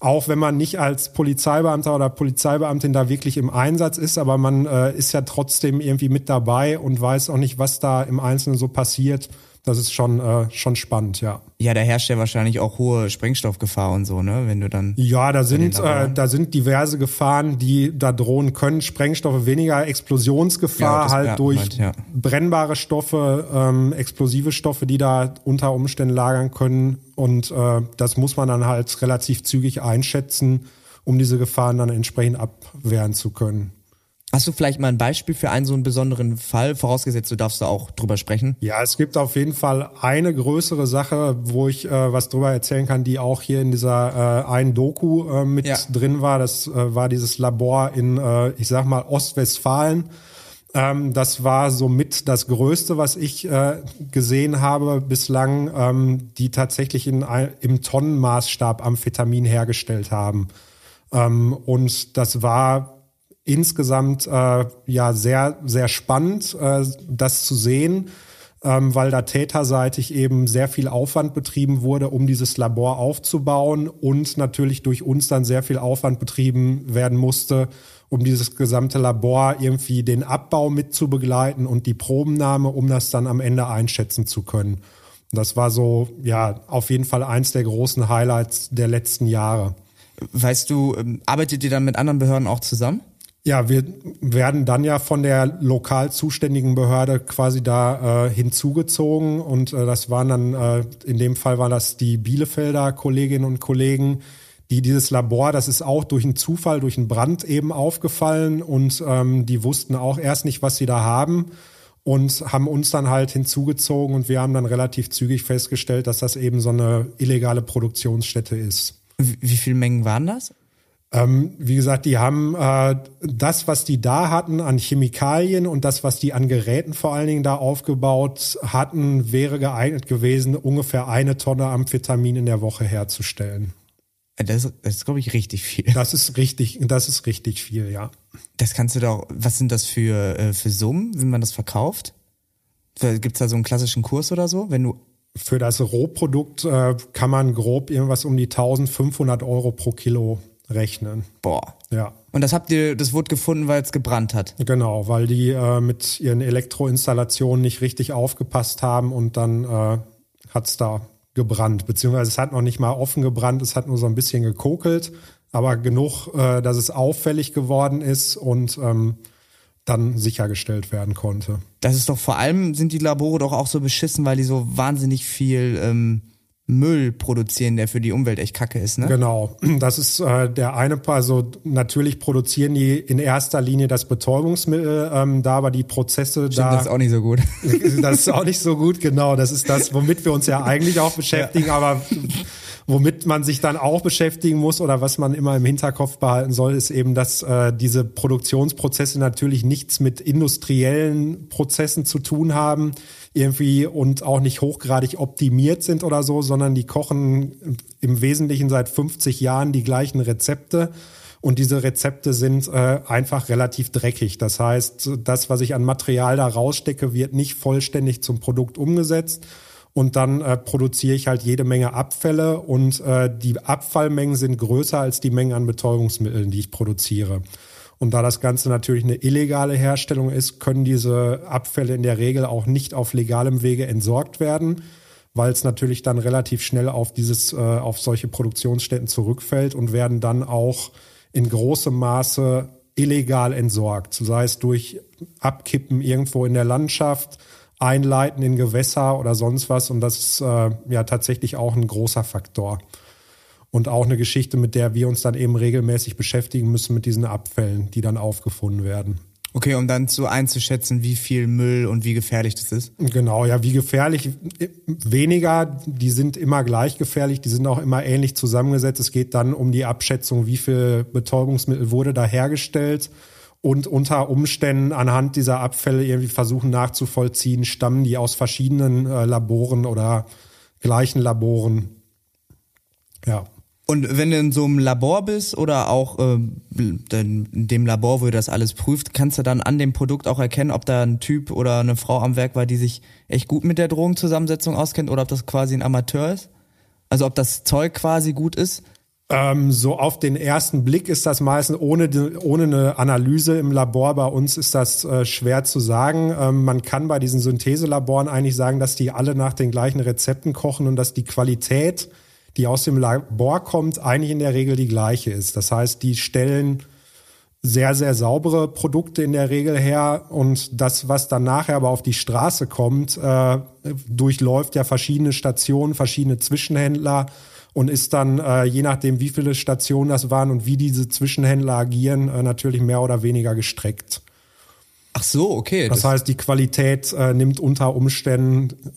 Auch wenn man nicht als Polizeibeamter oder Polizeibeamtin da wirklich im Einsatz ist, aber man äh, ist ja trotzdem irgendwie mit dabei und weiß auch nicht, was da im Einzelnen so passiert das ist schon, äh, schon spannend, ja. Ja, da herrscht ja wahrscheinlich auch hohe Sprengstoffgefahr und so, ne? Wenn du dann. Ja, da sind, äh, da sind diverse Gefahren, die da drohen können. Sprengstoffe weniger, Explosionsgefahr ja, halt durch meint, ja. brennbare Stoffe, ähm, explosive Stoffe, die da unter Umständen lagern können. Und äh, das muss man dann halt relativ zügig einschätzen, um diese Gefahren dann entsprechend abwehren zu können. Hast du vielleicht mal ein Beispiel für einen so einen besonderen Fall, vorausgesetzt du darfst da auch drüber sprechen? Ja, es gibt auf jeden Fall eine größere Sache, wo ich äh, was drüber erzählen kann, die auch hier in dieser äh, einen Doku äh, mit ja. drin war. Das äh, war dieses Labor in, äh, ich sag mal, Ostwestfalen. Ähm, das war somit das Größte, was ich äh, gesehen habe bislang, ähm, die tatsächlich in, im Tonnenmaßstab Amphetamin hergestellt haben. Ähm, und das war insgesamt äh, ja sehr, sehr spannend, äh, das zu sehen. ähm, weil da täterseitig eben sehr viel Aufwand betrieben wurde, um dieses Labor aufzubauen und natürlich durch uns dann sehr viel Aufwand betrieben werden musste, um dieses gesamte Labor irgendwie den Abbau mit zu begleiten und die Probennahme, um das dann am Ende einschätzen zu können. Das war so, ja, auf jeden Fall eins der großen Highlights der letzten Jahre. Weißt du, ähm, arbeitet ihr dann mit anderen Behörden auch zusammen? Ja, wir werden dann ja von der lokal zuständigen Behörde quasi da äh, hinzugezogen und äh, das waren dann, äh, in dem Fall waren das die Bielefelder Kolleginnen und Kollegen, die dieses Labor, das ist auch durch einen Zufall, durch einen Brand eben aufgefallen und ähm, die wussten auch erst nicht, was sie da haben und haben uns dann halt hinzugezogen und wir haben dann relativ zügig festgestellt, dass das eben so eine illegale Produktionsstätte ist. Wie, wie viele Mengen waren das? Ähm, wie gesagt, die haben äh, das, was die da hatten an Chemikalien und das, was die an Geräten vor allen Dingen da aufgebaut hatten, wäre geeignet gewesen, ungefähr eine Tonne Amphetamin in der Woche herzustellen. Das, ist, das ist, glaube ich, richtig viel. Das ist richtig, das ist richtig viel, ja. Das kannst du doch, was sind das für, äh, für Summen, wie man das verkauft? Gibt's da so einen klassischen Kurs oder so? Wenn du für das Rohprodukt äh, kann man grob irgendwas um die 1500 Euro pro Kilo rechnen. Boah. Ja. Und das habt ihr, das wurde gefunden, weil es gebrannt hat. Genau, weil die äh, mit ihren Elektroinstallationen nicht richtig aufgepasst haben und dann äh, hat's da gebrannt. Beziehungsweise es hat noch nicht mal offen gebrannt, es hat nur so ein bisschen gekokelt, aber genug, äh, dass es auffällig geworden ist und ähm, dann sichergestellt werden konnte. Das ist doch vor allem, sind die Labore doch auch so beschissen, weil die so wahnsinnig viel ähm, Müll produzieren, der für die Umwelt echt kacke ist, ne? Genau. Das ist äh, der eine Part. Also natürlich produzieren die in erster Linie das Betäubungsmittel, ähm, da aber die Prozesse Stimmt, da. Das ist auch nicht so gut. das ist auch nicht so gut, genau. Das ist das, womit wir uns ja eigentlich auch beschäftigen, ja. aber womit man sich dann auch beschäftigen muss oder was man immer im Hinterkopf behalten soll, ist eben, dass äh, diese Produktionsprozesse natürlich nichts mit industriellen Prozessen zu tun haben irgendwie und auch nicht hochgradig optimiert sind oder so, sondern die kochen im Wesentlichen seit 50 Jahren die gleichen Rezepte. Und diese Rezepte sind äh, einfach relativ dreckig. Das heißt, das, was ich an Material da rausstecke, wird nicht vollständig zum Produkt umgesetzt. Und dann äh, produziere ich halt jede Menge Abfälle und äh, die Abfallmengen sind größer als die Mengen an Betäubungsmitteln, die ich produziere. Und da das Ganze natürlich eine illegale Herstellung ist, können diese Abfälle in der Regel auch nicht auf legalem Wege entsorgt werden, weil es natürlich dann relativ schnell auf dieses, äh, auf solche Produktionsstätten zurückfällt und werden dann auch in großem Maße illegal entsorgt. Sei es durch Abkippen irgendwo in der Landschaft, Einleiten in Gewässer oder sonst was. Und das ist äh, ja tatsächlich auch ein großer Faktor und auch eine Geschichte, mit der wir uns dann eben regelmäßig beschäftigen müssen mit diesen Abfällen, die dann aufgefunden werden. Okay, um dann so einzuschätzen, wie viel Müll und wie gefährlich das ist. Genau, ja, wie gefährlich weniger, die sind immer gleich gefährlich, die sind auch immer ähnlich zusammengesetzt. Es geht dann um die Abschätzung, wie viel Betäubungsmittel wurde da hergestellt und unter Umständen anhand dieser Abfälle irgendwie versuchen nachzuvollziehen, stammen die aus verschiedenen äh, Laboren oder gleichen Laboren. Ja. Und wenn du in so einem Labor bist oder auch äh, in dem Labor, wo ihr das alles prüft, kannst du dann an dem Produkt auch erkennen, ob da ein Typ oder eine Frau am Werk war, die sich echt gut mit der Drogenzusammensetzung auskennt oder ob das quasi ein Amateur ist? Also ob das Zeug quasi gut ist? Ähm, so auf den ersten Blick ist das meistens ohne, ohne eine Analyse im Labor bei uns ist das äh, schwer zu sagen. Ähm, man kann bei diesen Syntheselaboren eigentlich sagen, dass die alle nach den gleichen Rezepten kochen und dass die Qualität die aus dem Labor kommt, eigentlich in der Regel die gleiche ist. Das heißt, die stellen sehr, sehr saubere Produkte in der Regel her und das, was dann nachher aber auf die Straße kommt, äh, durchläuft ja verschiedene Stationen, verschiedene Zwischenhändler und ist dann, äh, je nachdem, wie viele Stationen das waren und wie diese Zwischenhändler agieren, äh, natürlich mehr oder weniger gestreckt. Ach so, okay. Das, das heißt, die Qualität äh, nimmt unter Umständen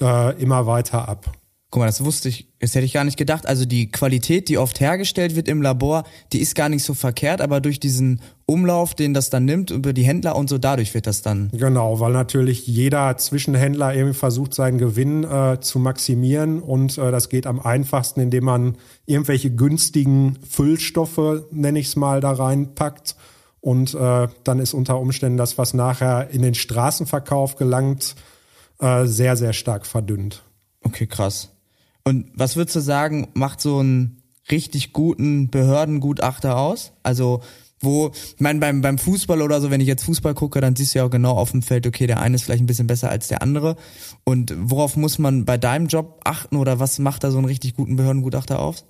äh, immer weiter ab. Guck mal, das wusste ich, das hätte ich gar nicht gedacht. Also die Qualität, die oft hergestellt wird im Labor, die ist gar nicht so verkehrt, aber durch diesen Umlauf, den das dann nimmt, über die Händler und so, dadurch wird das dann. Genau, weil natürlich jeder Zwischenhändler irgendwie versucht, seinen Gewinn äh, zu maximieren und äh, das geht am einfachsten, indem man irgendwelche günstigen Füllstoffe, nenne ich es mal, da reinpackt. Und äh, dann ist unter Umständen das, was nachher in den Straßenverkauf gelangt, äh, sehr, sehr stark verdünnt. Okay, krass. Und was würdest du sagen, macht so einen richtig guten Behördengutachter aus? Also wo, ich meine, beim, beim Fußball oder so, wenn ich jetzt Fußball gucke, dann siehst du ja auch genau auf dem Feld, okay, der eine ist vielleicht ein bisschen besser als der andere. Und worauf muss man bei deinem Job achten oder was macht da so einen richtig guten Behördengutachter aus?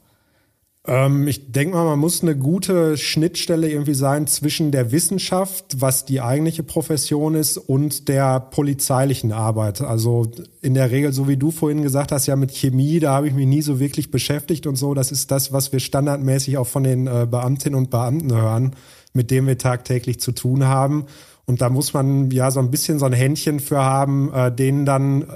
Ähm, ich denke mal, man muss eine gute Schnittstelle irgendwie sein zwischen der Wissenschaft, was die eigentliche Profession ist, und der polizeilichen Arbeit. Also in der Regel, so wie du vorhin gesagt hast, ja mit Chemie, da habe ich mich nie so wirklich beschäftigt und so. Das ist das, was wir standardmäßig auch von den äh, Beamtinnen und Beamten hören, mit dem wir tagtäglich zu tun haben. Und da muss man ja so ein bisschen so ein Händchen für haben, äh, denen dann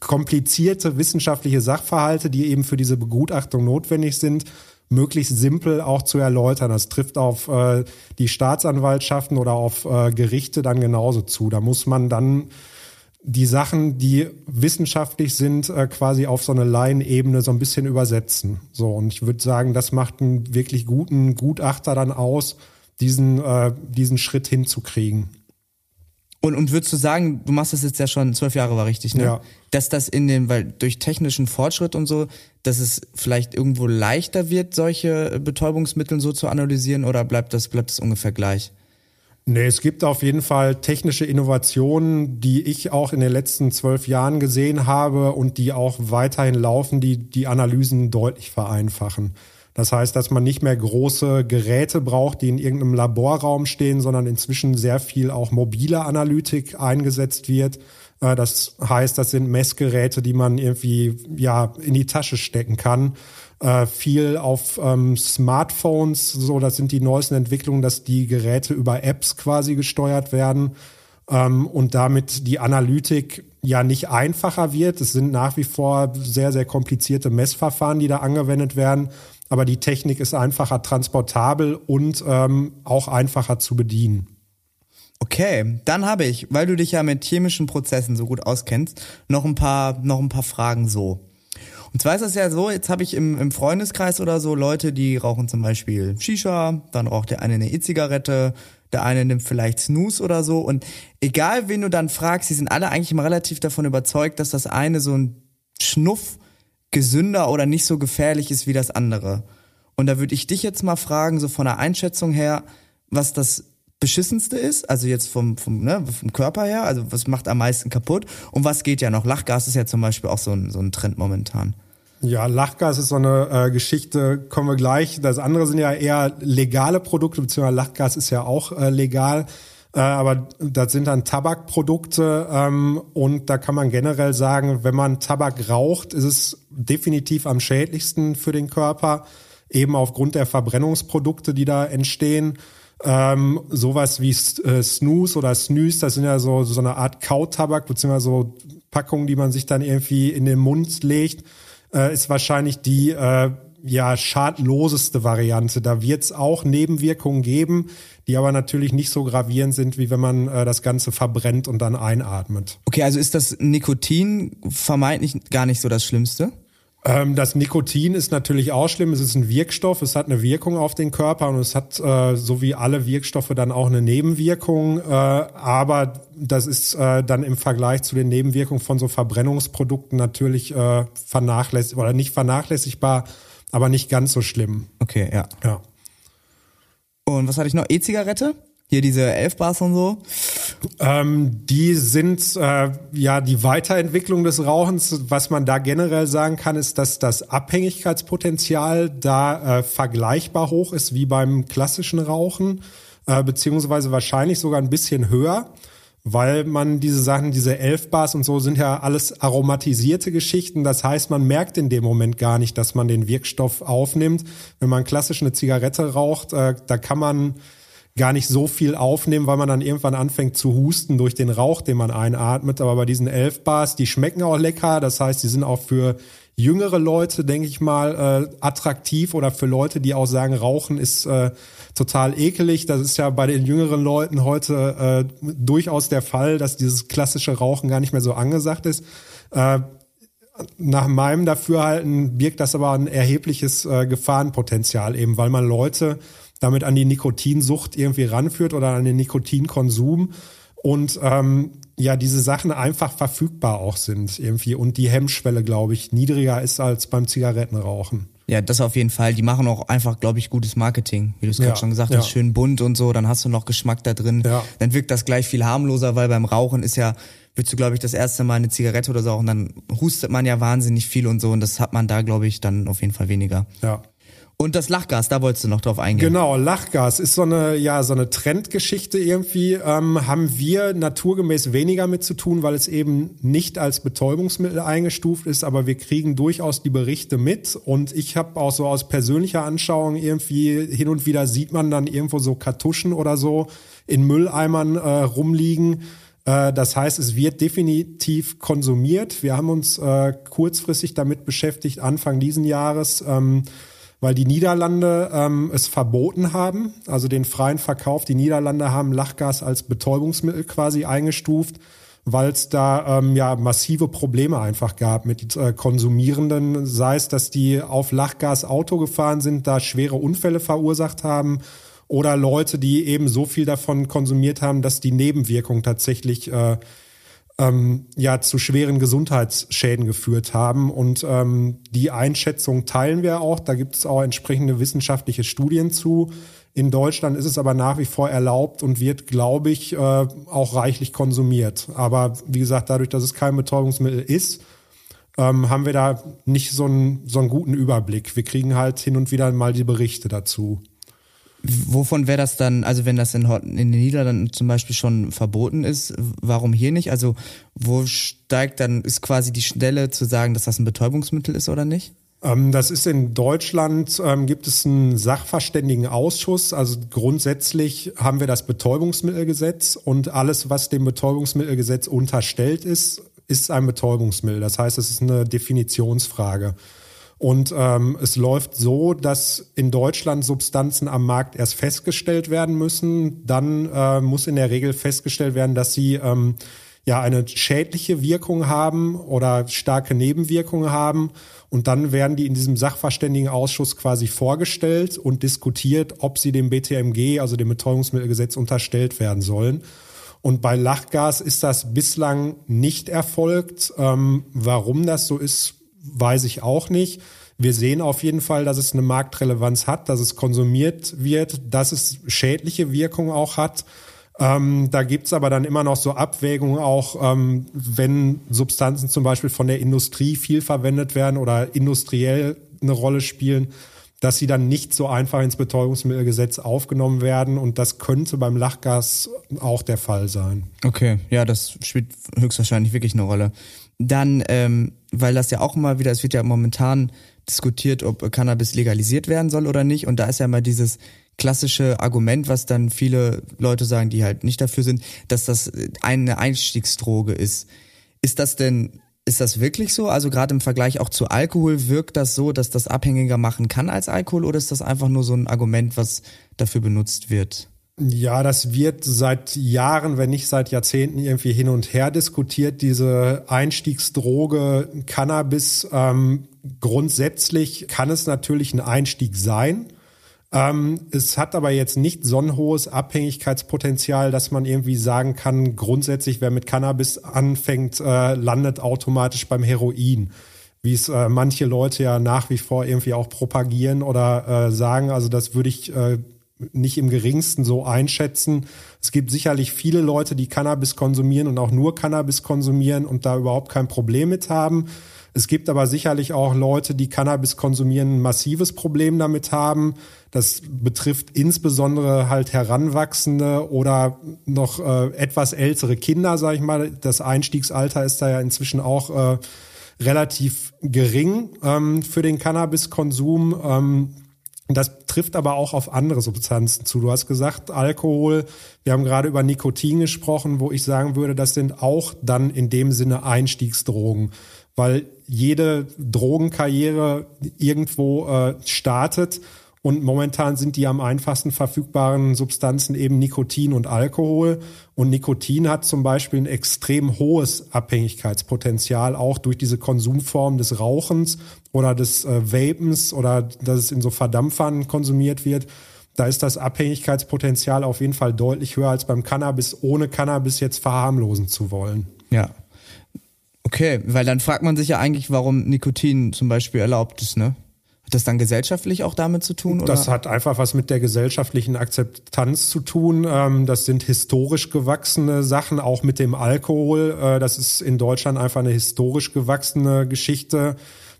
komplizierte wissenschaftliche Sachverhalte, die eben für diese Begutachtung notwendig sind, möglichst simpel auch zu erläutern. Das trifft auf äh, die Staatsanwaltschaften oder auf äh, Gerichte dann genauso zu. Da muss man dann die Sachen, die wissenschaftlich sind, äh, quasi auf so eine Laienebene so ein bisschen übersetzen. So, und ich würde sagen, das macht einen wirklich guten Gutachter dann aus, diesen, äh, diesen Schritt hinzukriegen. Und, und würdest du sagen, du machst das jetzt ja schon zwölf Jahre war richtig, ne? Ja. Dass das in dem, weil durch technischen Fortschritt und so, dass es vielleicht irgendwo leichter wird, solche Betäubungsmittel so zu analysieren oder bleibt das, bleibt das ungefähr gleich? Nee, es gibt auf jeden Fall technische Innovationen, die ich auch in den letzten zwölf Jahren gesehen habe und die auch weiterhin laufen, die die Analysen deutlich vereinfachen. Das heißt, dass man nicht mehr große Geräte braucht, die in irgendeinem Laborraum stehen, sondern inzwischen sehr viel auch mobile Analytik eingesetzt wird. Äh, das heißt, das sind Messgeräte, die man irgendwie ja in die Tasche stecken kann. Äh, viel auf ähm, Smartphones, so das sind die neuesten Entwicklungen, dass die Geräte über Apps quasi gesteuert werden ähm, und damit die Analytik ja nicht einfacher wird. Es sind nach wie vor sehr, sehr komplizierte Messverfahren, die da angewendet werden aber die Technik ist einfacher transportabel und ähm, auch einfacher zu bedienen. Okay, dann habe ich, weil du dich ja mit chemischen Prozessen so gut auskennst, noch ein paar, noch ein paar Fragen so. Und zwar ist das ja so, jetzt habe ich im, im Freundeskreis oder so Leute, die rauchen zum Beispiel Shisha, dann raucht der eine eine E-Zigarette, der eine nimmt vielleicht Snooze oder so. Und egal wen du dann fragst, sie sind alle eigentlich immer relativ davon überzeugt, dass das eine so ein Schnuff gesünder oder nicht so gefährlich ist wie das andere. Und da würde ich dich jetzt mal fragen, so von der Einschätzung her, was das beschissenste ist, also jetzt vom, vom, ne, vom Körper her, also was macht am meisten kaputt und was geht ja noch? Lachgas ist ja zum Beispiel auch so ein, so ein Trend momentan. Ja, Lachgas ist so eine äh, Geschichte, kommen wir gleich. Das andere sind ja eher legale Produkte, beziehungsweise Lachgas ist ja auch äh, legal. Äh, aber das sind dann Tabakprodukte ähm, und da kann man generell sagen, wenn man Tabak raucht, ist es definitiv am schädlichsten für den Körper, eben aufgrund der Verbrennungsprodukte, die da entstehen. Ähm, sowas wie äh, Snooze oder Snooze, das sind ja so, so eine Art Kautabak, beziehungsweise so Packungen, die man sich dann irgendwie in den Mund legt, äh, ist wahrscheinlich die äh, ja schadloseste Variante. Da wird es auch Nebenwirkungen geben, die aber natürlich nicht so gravierend sind, wie wenn man äh, das Ganze verbrennt und dann einatmet. Okay, also ist das Nikotin vermeintlich gar nicht so das Schlimmste? Ähm, das Nikotin ist natürlich auch schlimm. Es ist ein Wirkstoff, es hat eine Wirkung auf den Körper und es hat, äh, so wie alle Wirkstoffe, dann auch eine Nebenwirkung. Äh, aber das ist äh, dann im Vergleich zu den Nebenwirkungen von so Verbrennungsprodukten natürlich äh, vernachlässigbar oder nicht vernachlässigbar, aber nicht ganz so schlimm. Okay, ja. Ja. Und was hatte ich noch? E-Zigarette? Hier diese Elfbars und so? Ähm, die sind äh, ja die Weiterentwicklung des Rauchens. Was man da generell sagen kann, ist, dass das Abhängigkeitspotenzial da äh, vergleichbar hoch ist wie beim klassischen Rauchen, äh, beziehungsweise wahrscheinlich sogar ein bisschen höher weil man diese Sachen, diese Elfbars und so sind ja alles aromatisierte Geschichten. Das heißt, man merkt in dem Moment gar nicht, dass man den Wirkstoff aufnimmt. Wenn man klassisch eine Zigarette raucht, äh, da kann man gar nicht so viel aufnehmen, weil man dann irgendwann anfängt zu husten durch den Rauch, den man einatmet. Aber bei diesen Elfbars, die schmecken auch lecker. Das heißt, die sind auch für jüngere Leute, denke ich mal, äh, attraktiv oder für Leute, die auch sagen, Rauchen ist äh, total ekelig. Das ist ja bei den jüngeren Leuten heute äh, durchaus der Fall, dass dieses klassische Rauchen gar nicht mehr so angesagt ist. Äh, nach meinem Dafürhalten birgt das aber ein erhebliches äh, Gefahrenpotenzial eben, weil man Leute damit an die Nikotinsucht irgendwie ranführt oder an den Nikotinkonsum. Und ähm, ja diese Sachen einfach verfügbar auch sind irgendwie und die Hemmschwelle, glaube ich, niedriger ist als beim Zigarettenrauchen. Ja, das auf jeden Fall. Die machen auch einfach, glaube ich, gutes Marketing, wie du es gerade Ja, schon gesagt ja. hast, schön bunt und so, dann hast du noch Geschmack da drin. Ja. Dann wirkt das gleich viel harmloser, weil beim Rauchen ist ja, willst du, glaube ich, das erste Mal eine Zigarette oder so und dann hustet man ja wahnsinnig viel und so und das hat man da, glaube ich, dann auf jeden Fall weniger. Ja. Und das Lachgas, da wolltest du noch drauf eingehen. Genau, Lachgas ist so eine, ja, so eine Trendgeschichte irgendwie. Ähm, haben wir naturgemäß weniger mit zu tun, weil es eben nicht als Betäubungsmittel eingestuft ist, aber wir kriegen durchaus die Berichte mit. Und ich habe auch so aus persönlicher Anschauung irgendwie hin und wieder sieht man dann irgendwo so Kartuschen oder so in Mülleimern äh, rumliegen. Äh, Das heißt, es wird definitiv konsumiert. Wir haben uns äh, kurzfristig damit beschäftigt, Anfang diesen Jahres, ähm, weil die Niederlande ähm, es verboten haben, also den freien Verkauf. Die Niederlande haben Lachgas als Betäubungsmittel quasi eingestuft, weil es da ähm, ja massive Probleme einfach gab mit äh, Konsumierenden, sei es, dass die auf Lachgas Auto gefahren sind, da schwere Unfälle verursacht haben oder Leute, die eben so viel davon konsumiert haben, dass die Nebenwirkungen tatsächlich äh, ähm, ja zu schweren Gesundheitsschäden geführt haben. Und ähm, die Einschätzung teilen wir auch. Da gibt es auch entsprechende wissenschaftliche Studien zu. In Deutschland ist es aber nach wie vor erlaubt und wird, glaube ich, äh, auch reichlich konsumiert. Aber wie gesagt, dadurch, dass es kein Betäubungsmittel ist, ähm, haben wir da nicht so einen, so einen guten Überblick. Wir kriegen halt hin und wieder mal die Berichte dazu. Wovon wäre das dann, also wenn das in, in den Niederlanden zum Beispiel schon verboten ist, warum hier nicht? Also wo steigt dann, ist quasi die Stelle zu sagen, dass das ein Betäubungsmittel ist oder nicht? Ähm, das ist in Deutschland, ähm, gibt es einen Sachverständigenausschuss. Also grundsätzlich haben wir das Betäubungsmittelgesetz und alles, was dem Betäubungsmittelgesetz unterstellt ist, ist ein Betäubungsmittel. Das heißt, es ist eine Definitionsfrage. Und ähm, es läuft so, dass in Deutschland Substanzen am Markt erst festgestellt werden müssen. Dann äh, muss in der Regel festgestellt werden, dass sie ähm, ja eine schädliche Wirkung haben oder starke Nebenwirkungen haben. Und dann werden die in diesem Sachverständigenausschuss quasi vorgestellt und diskutiert, ob sie dem BTMG, also dem Betäubungsmittelgesetz, unterstellt werden sollen. Und bei Lachgas ist das bislang nicht erfolgt. Ähm, warum das so ist, weiß ich auch nicht. Wir sehen auf jeden Fall, dass es eine Marktrelevanz hat, dass es konsumiert wird, dass es schädliche Wirkung auch hat. Ähm, da gibt's aber dann immer noch so Abwägungen auch, ähm, wenn Substanzen zum Beispiel von der Industrie viel verwendet werden oder industriell eine Rolle spielen, dass sie dann nicht so einfach ins Betäubungsmittelgesetz aufgenommen werden. Und das könnte beim Lachgas auch der Fall sein. Okay, ja, das spielt höchstwahrscheinlich wirklich eine Rolle. Dann, ähm, weil das ja auch immer wieder, es wird ja momentan diskutiert, ob Cannabis legalisiert werden soll oder nicht. Und da ist ja immer dieses klassische Argument, was dann viele Leute sagen, die halt nicht dafür sind, dass das eine Einstiegsdroge ist. Ist das denn, ist das wirklich so? Also gerade im Vergleich auch zu Alkohol, wirkt das so, dass das abhängiger machen kann als Alkohol oder ist das einfach nur so ein Argument, was dafür benutzt wird? Ja, das wird seit Jahren, wenn nicht seit Jahrzehnten irgendwie hin und her diskutiert. Diese Einstiegsdroge Cannabis, ähm, grundsätzlich kann es natürlich ein Einstieg sein. Ähm, es hat aber jetzt nicht so ein hohes Abhängigkeitspotenzial, dass man irgendwie sagen kann, grundsätzlich, wer mit Cannabis anfängt, äh, landet automatisch beim Heroin wie es äh, manche Leute ja nach wie vor irgendwie auch propagieren oder äh, sagen. Also das würde ich äh, nicht im geringsten so einschätzen. Es gibt sicherlich viele Leute, die Cannabis konsumieren und auch nur Cannabis konsumieren und da überhaupt kein Problem mit haben. Es gibt aber sicherlich auch Leute, die Cannabis konsumieren, ein massives Problem damit haben. Das betrifft insbesondere halt Heranwachsende oder noch äh, etwas ältere Kinder, sage ich mal. Das Einstiegsalter ist da ja inzwischen auch äh, relativ gering ähm, für den Cannabiskonsum. Ähm, das trifft aber auch auf andere Substanzen zu. Du hast gesagt, Alkohol. Wir haben gerade über Nikotin gesprochen, wo ich sagen würde, das sind auch dann in dem Sinne Einstiegsdrogen, weil jede Drogenkarriere irgendwo äh, startet und momentan sind die am einfachsten verfügbaren Substanzen eben Nikotin und Alkohol. Und Nikotin hat zum Beispiel ein extrem hohes Abhängigkeitspotenzial, auch durch diese Konsumform des Rauchens oder des äh, Vapens oder dass es in so Verdampfern konsumiert wird. da ist das Abhängigkeitspotenzial auf jeden Fall deutlich höher als beim Cannabis, ohne Cannabis jetzt verharmlosen zu wollen. Ja. Okay, weil dann fragt man sich ja eigentlich, warum Nikotin zum Beispiel erlaubt ist, ne? Hat das dann gesellschaftlich auch damit zu tun? Oder? Das hat einfach was mit der gesellschaftlichen Akzeptanz zu tun. Ähm, das sind historisch gewachsene Sachen, auch mit dem Alkohol. Äh, das ist in Deutschland einfach eine historisch gewachsene Geschichte,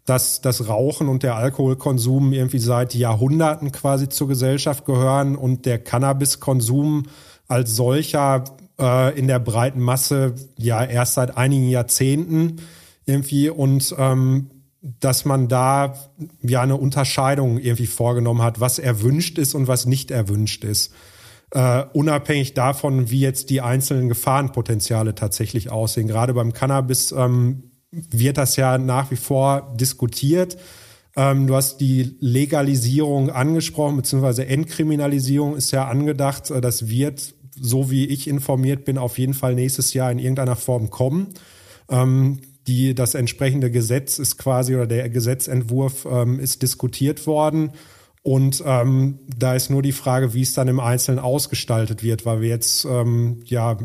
dass das Rauchen und der Alkoholkonsum irgendwie seit Jahrhunderten quasi zur Gesellschaft gehören und der Cannabiskonsum als solcher äh, in der breiten Masse ja erst seit einigen Jahrzehnten irgendwie und ähm, dass man da ja eine Unterscheidung irgendwie vorgenommen hat, was erwünscht ist und was nicht erwünscht ist. Uh, unabhängig davon, wie jetzt die einzelnen Gefahrenpotenziale tatsächlich aussehen. Gerade beim Cannabis ähm, wird das ja nach wie vor diskutiert. Ähm, du hast die Legalisierung angesprochen, beziehungsweise Entkriminalisierung ist ja angedacht. Äh, das wird, so wie ich informiert bin, auf jeden Fall nächstes Jahr in irgendeiner Form kommen. Ähm, die, das entsprechende Gesetz ist quasi oder der Gesetzentwurf ähm, ist diskutiert worden. Und ähm, da ist nur die Frage, wie es dann im Einzelnen ausgestaltet wird, weil wir jetzt ähm, ja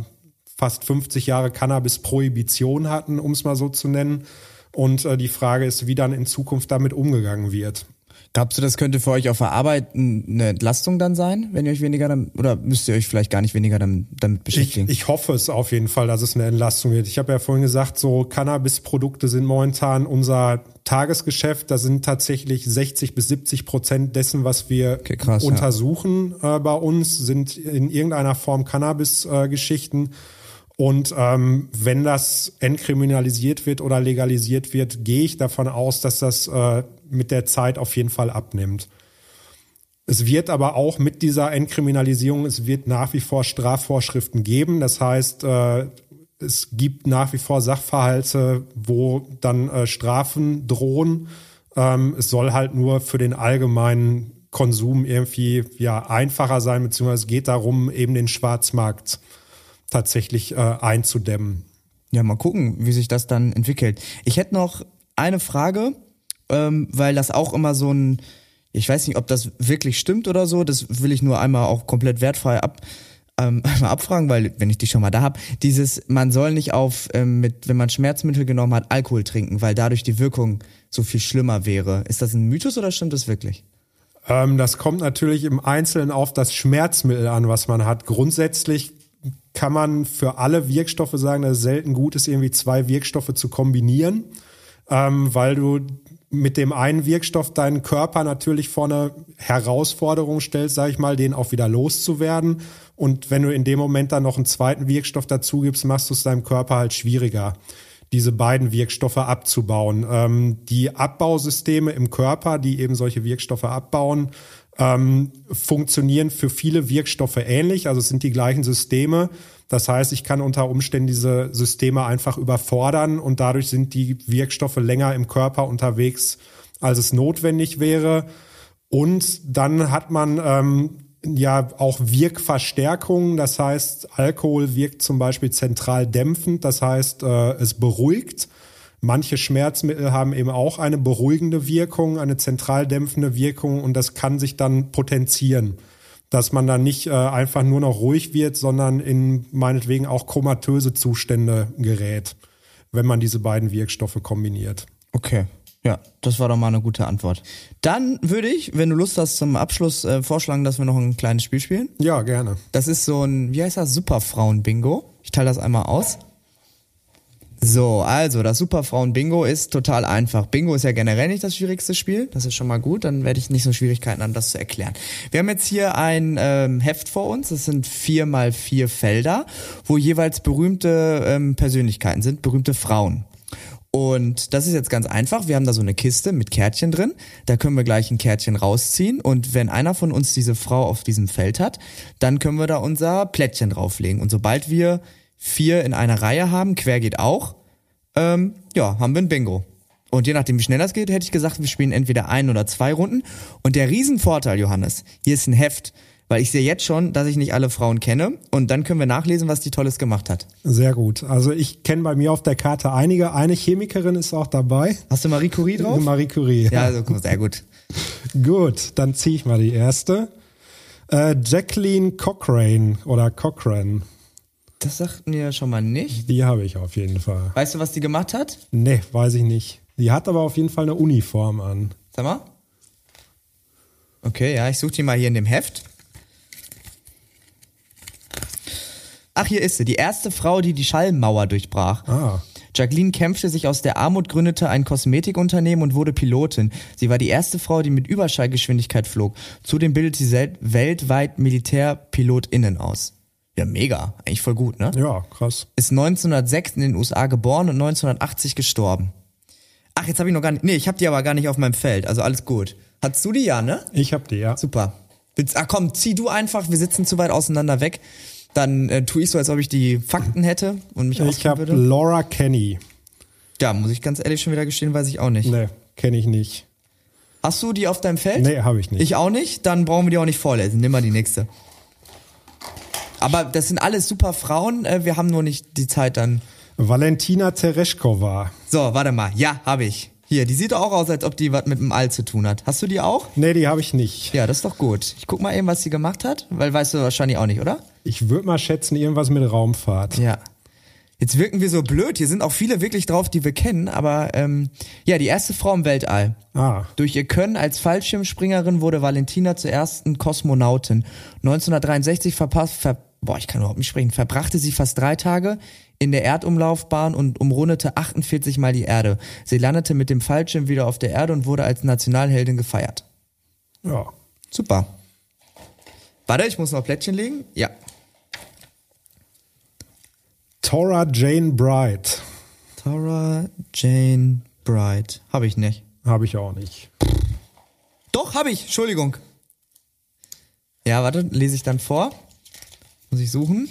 fast 50 Jahre Cannabis-Prohibition hatten, um es mal so zu nennen. Und äh, die Frage ist, wie dann in Zukunft damit umgegangen wird. Glaubst du, das könnte für euch auf der Arbeit eine Entlastung dann sein, wenn ihr euch weniger damit, oder müsst ihr euch vielleicht gar nicht weniger damit, damit beschäftigen? Ich, ich hoffe es auf jeden Fall, dass es eine Entlastung wird. Ich habe ja vorhin gesagt, so Cannabis-Produkte sind momentan unser Tagesgeschäft. Da sind tatsächlich 60 bis 70 Prozent dessen, was wir okay, krass, untersuchen ja. äh, bei uns, sind in irgendeiner Form Cannabis-Geschichten. Äh, und ähm, wenn das entkriminalisiert wird oder legalisiert wird, gehe ich davon aus, dass das äh, mit der Zeit auf jeden Fall abnimmt. Es wird aber auch mit dieser Entkriminalisierung, es wird nach wie vor Strafvorschriften geben. Das heißt, äh, es gibt nach wie vor Sachverhalte, wo dann äh, Strafen drohen. Ähm, es soll halt nur für den allgemeinen Konsum irgendwie ja einfacher sein, beziehungsweise es geht darum, eben den Schwarzmarkt tatsächlich äh, einzudämmen. Ja, mal gucken, wie sich das dann entwickelt. Ich hätte noch eine Frage, ähm, weil das auch immer so ein, ich weiß nicht, ob das wirklich stimmt oder so, das will ich nur einmal auch komplett wertfrei ab, ähm, abfragen, weil wenn ich die schon mal da habe, dieses, man soll nicht auf, ähm, mit, wenn man Schmerzmittel genommen hat, Alkohol trinken, weil dadurch die Wirkung so viel schlimmer wäre. Ist das ein Mythos oder stimmt das wirklich? Ähm, das kommt natürlich im Einzelnen auf das Schmerzmittel an, was man hat. Grundsätzlich kann man für alle Wirkstoffe sagen, dass es selten gut ist, irgendwie zwei Wirkstoffe zu kombinieren, ähm, weil du mit dem einen Wirkstoff deinen Körper natürlich vor eine Herausforderung stellst, sage ich mal, den auch wieder loszuwerden. Und wenn du in dem Moment dann noch einen zweiten Wirkstoff dazu gibst, machst du es deinem Körper halt schwieriger, diese beiden Wirkstoffe abzubauen. Ähm, die Abbausysteme im Körper, die eben solche Wirkstoffe abbauen, ähm, funktionieren für viele Wirkstoffe ähnlich. Also es sind die gleichen Systeme. Das heißt, ich kann unter Umständen diese Systeme einfach überfordern und dadurch sind die Wirkstoffe länger im Körper unterwegs, als es notwendig wäre. Und dann hat man ähm, ja auch Wirkverstärkungen. Das heißt, Alkohol wirkt zum Beispiel zentral dämpfend. Das heißt, äh, es beruhigt. Manche Schmerzmittel haben eben auch eine beruhigende Wirkung, eine zentral dämpfende Wirkung und das kann sich dann potenzieren, dass man dann nicht äh, einfach nur noch ruhig wird, sondern in meinetwegen auch komatöse Zustände gerät, wenn man diese beiden Wirkstoffe kombiniert. Okay. Ja, das war doch mal eine gute Antwort. Dann würde ich, wenn du Lust hast, zum Abschluss äh, vorschlagen, dass wir noch ein kleines Spiel spielen. Ja, gerne. Das ist so ein, wie heißt das, Superfrauen-Bingo. Ich teile das einmal aus. So, also das Superfrauen-Bingo ist total einfach. Bingo ist ja generell nicht das schwierigste Spiel. Das ist schon mal gut. Dann werde ich nicht so Schwierigkeiten haben, das zu erklären. Wir haben jetzt hier ein ähm, Heft vor uns. Das sind vier mal vier Felder, wo jeweils berühmte ähm, Persönlichkeiten sind, berühmte Frauen. Und das ist jetzt ganz einfach. Wir haben da so eine Kiste mit Kärtchen drin. Da können wir gleich ein Kärtchen rausziehen. Und wenn einer von uns diese Frau auf diesem Feld hat, dann können wir da unser Plättchen drauflegen. Und sobald wir vier in einer Reihe haben, quer geht auch, ähm, ja, haben wir ein Bingo. Und je nachdem, wie schnell das geht, hätte ich gesagt, wir spielen entweder ein oder zwei Runden. Und der Riesenvorteil, Johannes, hier ist ein Heft, weil ich sehe jetzt schon, dass ich nicht alle Frauen kenne. Und dann können wir nachlesen, was die Tolles gemacht hat. Sehr gut. Also ich kenne bei mir auf der Karte einige. Eine Chemikerin ist auch dabei. Hast du Marie Curie drauf? Marie Curie. Ja, also, sehr gut. gut, dann ziehe ich mal die erste. Äh, Jacqueline Cochrane oder Cochrane. Das sagt mir schon mal nicht. Die habe ich auf jeden Fall. Weißt du, was die gemacht hat? Nee, weiß ich nicht. Die hat aber auf jeden Fall eine Uniform an. Sag mal. Okay, ja, ich suche die mal hier in dem Heft. Ach, hier ist sie. Die erste Frau, die die Schallmauer durchbrach. Ah. Jacqueline kämpfte sich aus der Armut, gründete ein Kosmetikunternehmen und wurde Pilotin. Sie war die erste Frau, die mit Überschallgeschwindigkeit flog. Zudem bildete sie weltweit MilitärpilotInnen aus. Ja, mega. Eigentlich voll gut, ne? Ja, krass. Ist 1906 in den USA geboren und 1980 gestorben. Ach, jetzt habe ich noch gar nicht. Nee, ich habe die aber gar nicht auf meinem Feld. Also alles gut. Hattest du die ja, ne? Ich hab die, ja. Super. Willst, ah komm, zieh du einfach, wir sitzen zu weit auseinander weg. Dann äh, tue ich so, als ob ich die Fakten hätte und mich Ich habe. Laura Kenny. Ja, muss ich ganz ehrlich schon wieder gestehen, weiß ich auch nicht. Nee, kenne ich nicht. Hast du die auf deinem Feld? Nee, habe ich nicht. Ich auch nicht, dann brauchen wir die auch nicht vorlesen. Nimm mal die nächste. Aber das sind alles super Frauen, äh, wir haben nur nicht die Zeit dann. Valentina Tereshkova. So, warte mal. Ja, habe ich. Hier, die sieht auch aus, als ob die was mit dem All zu tun hat. Hast du die auch? Nee, die habe ich nicht. Ja, das ist doch gut. Ich guck mal eben, was sie gemacht hat, weil weißt du wahrscheinlich auch nicht, oder? Ich würde mal schätzen, irgendwas mit Raumfahrt. Ja. Jetzt wirken wir so blöd. Hier sind auch viele wirklich drauf, die wir kennen. Aber ähm, ja, die erste Frau im Weltall. Ah, Durch ihr Können als Fallschirmspringerin wurde Valentina zur ersten Kosmonautin. 1963 verpasst, ver, boah, ich kann überhaupt nicht sprechen, verbrachte sie fast drei Tage in der Erdumlaufbahn und umrundete 48 Mal die Erde. Sie landete mit dem Fallschirm wieder auf der Erde und wurde als Nationalheldin gefeiert. ja. Super. Warte, ich muss noch Plättchen legen. Ja. Tora Jane Bright. Tara Jane Bright. Habe ich nicht. Habe ich auch nicht. Doch, habe ich. Entschuldigung. Ja, warte, lese ich dann vor. Muss ich suchen.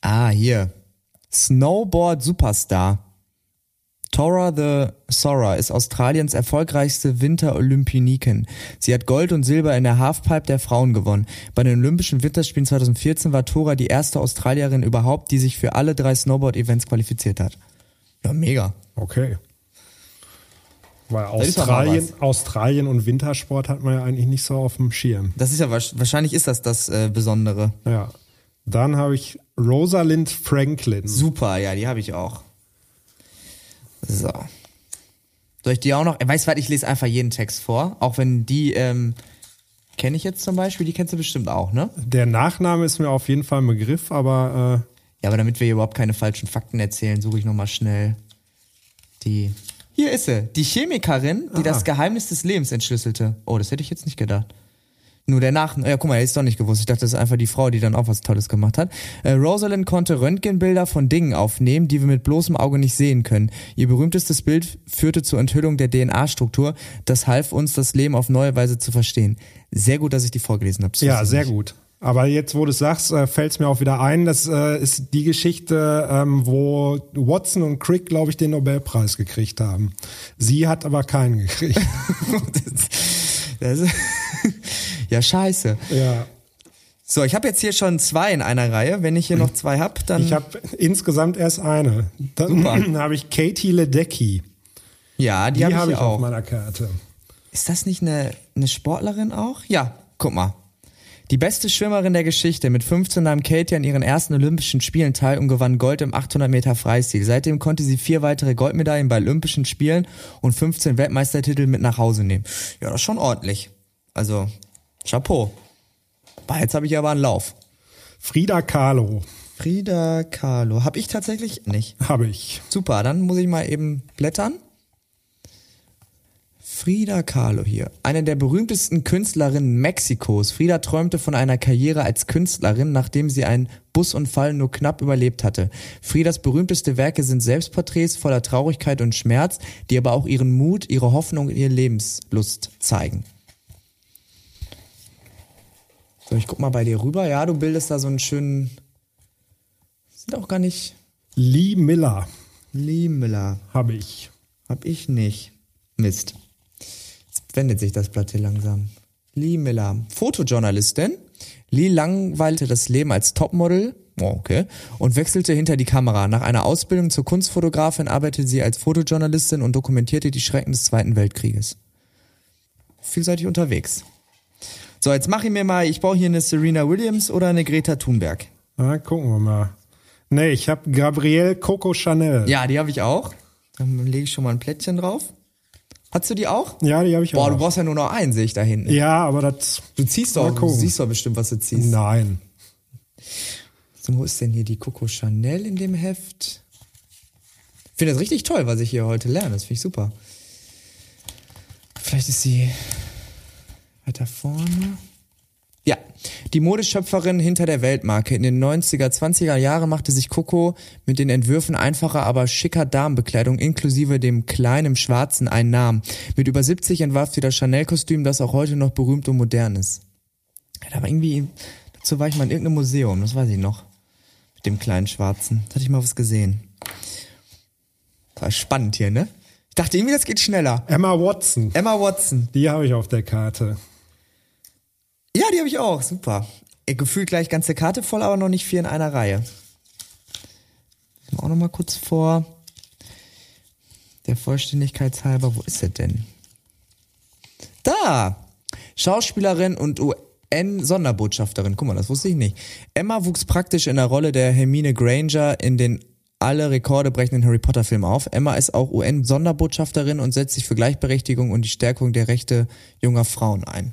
Ah, hier. Snowboard Superstar. Tora the Sora ist Australiens erfolgreichste Winter-Olympioniken. Sie hat Gold und Silber in der Halfpipe der Frauen gewonnen. Bei den Olympischen Winterspielen 2014 war Tora die erste Australierin überhaupt, die sich für alle drei Snowboard-Events qualifiziert hat. Ja, mega. Okay. Weil Australien, Australien und Wintersport hat man ja eigentlich nicht so auf dem Schirm. Das ist ja wahrsch- wahrscheinlich ist das das äh, Besondere. Ja. Dann habe ich Rosalind Franklin. Super, ja, die habe ich auch. So. Soll ich die auch noch? Weißt du was, ich lese einfach jeden Text vor. Auch wenn die, ähm, kenne ich jetzt zum Beispiel, die kennst du bestimmt auch, ne? Der Nachname ist mir auf jeden Fall ein Begriff, aber Ja, aber damit wir hier überhaupt keine falschen Fakten erzählen, suche ich nochmal schnell die. Hier ist sie, die Chemikerin, die das Geheimnis des Lebens entschlüsselte. Oh, das hätte ich jetzt nicht gedacht. Nur der Nachname, ja guck mal, er ist doch nicht gewusst. Ich dachte, das ist einfach die Frau, die dann auch was Tolles gemacht hat. Äh, Rosalind konnte Röntgenbilder von Dingen aufnehmen, die wir mit bloßem Auge nicht sehen können. Ihr berühmtestes Bild führte zur Enthüllung der DNA-Struktur. Das half uns, das Leben auf neue Weise zu verstehen. Sehr gut, dass ich die vorgelesen habe. ja, sehr gut. Aber jetzt, wo du es sagst, äh, fällt es mir auch wieder ein, das äh, ist die Geschichte, ähm, wo Watson und Crick, glaube ich, den Nobelpreis gekriegt haben. Sie hat aber keinen gekriegt. Das ist ja, scheiße. ja. So, ich habe jetzt hier schon zwei in einer Reihe. Wenn ich hier noch zwei hab, dann. Ich habe insgesamt erst eine. Dann habe ich Katie Ledecky. ja, die, Die habe ich habe hier ich auf auch. meiner Karte. Ist das nicht eine, eine Sportlerin auch? Ja, guck mal. Die beste Schwimmerin der Geschichte. Mit 15 nahm Katie an ihren ersten Olympischen Spielen teil und gewann Gold im 800 Meter Freistil. Seitdem konnte sie vier weitere Goldmedaillen bei Olympischen Spielen und 15 Weltmeistertitel mit nach Hause nehmen. Ja, das ist schon ordentlich. Also, Chapeau. Boah, Jetzt habe ich aber einen Lauf. Frida Kahlo Frida Kahlo. Hab ich tatsächlich nicht. habe ich. Super, dann muss ich mal eben blättern. Frida Kahlo hier. Eine der berühmtesten Künstlerinnen Mexikos. Frida träumte von einer Karriere als Künstlerin, nachdem sie einen Busunfall nur knapp überlebt hatte. Friedas berühmteste Werke sind Selbstporträts voller Traurigkeit und Schmerz, die aber auch ihren Mut, ihre Hoffnung und ihre Lebenslust zeigen. So, ich guck mal bei dir rüber. Ja, du bildest da so einen schönen. Sind auch gar nicht. Lee Miller Lee Miller. habe ich. Hab ich nicht. Mist. Wendet sich das Blatt hier langsam. Lee Miller. Fotojournalistin. Lee langweilte das Leben als Topmodel. Oh, okay. Und wechselte hinter die Kamera. Nach einer Ausbildung zur Kunstfotografin arbeitete sie als Fotojournalistin und dokumentierte die Schrecken des Zweiten Weltkrieges. Vielseitig unterwegs. So, jetzt mach ich mir mal, ich brauche hier eine Serena Williams oder eine Greta Thunberg. Na, gucken wir mal. Nee, ich habe Gabrielle Coco Chanel. Ja, die habe ich auch. Dann lege ich schon mal ein Plättchen drauf. Hast du die auch? Ja, die habe ich Boah, auch. du brauchst ja nur noch einen, sehe ich da hinten. ja, aber das. Du ziehst doch, du siehst doch bestimmt, was du ziehst. Nein. So, wo ist denn hier die Coco Chanel in dem Heft? Ich finde das richtig toll, was ich hier heute lerne. Das finde ich super. Vielleicht ist sie weiter vorne. Ja, die Modeschöpferin hinter der Weltmarke. In den 90er, 20er Jahren machte sich Coco mit den Entwürfen einfacher, aber schicker Damenbekleidung inklusive dem kleinen Schwarzen einen Namen. Mit über 70 entwarf sie das Chanel-Kostüm, das auch heute noch berühmt und modern ist. Ja, da war irgendwie, dazu war ich mal in irgendeinem Museum, das weiß ich noch. Mit dem kleinen Schwarzen. Da hatte ich mal was gesehen. War spannend hier, ne? Ich dachte irgendwie, das geht schneller. Emma Watson. Emma Watson. Die habe ich auf der Karte. Ja, die habe ich auch. Super. Äh, Gefühlt gleich ganze Karte voll, aber noch nicht vier in einer Reihe. Auch noch mal kurz vor. Der Vollständigkeitshalber, wo ist er denn? Da! Schauspielerin und UN-Sonderbotschafterin. Guck mal, das wusste ich nicht. Emma wuchs praktisch in der Rolle der Hermine Granger in den alle Rekorde brechenden Harry Potter Filmen auf. Emma ist auch UN-Sonderbotschafterin und setzt sich für Gleichberechtigung und die Stärkung der Rechte junger Frauen ein.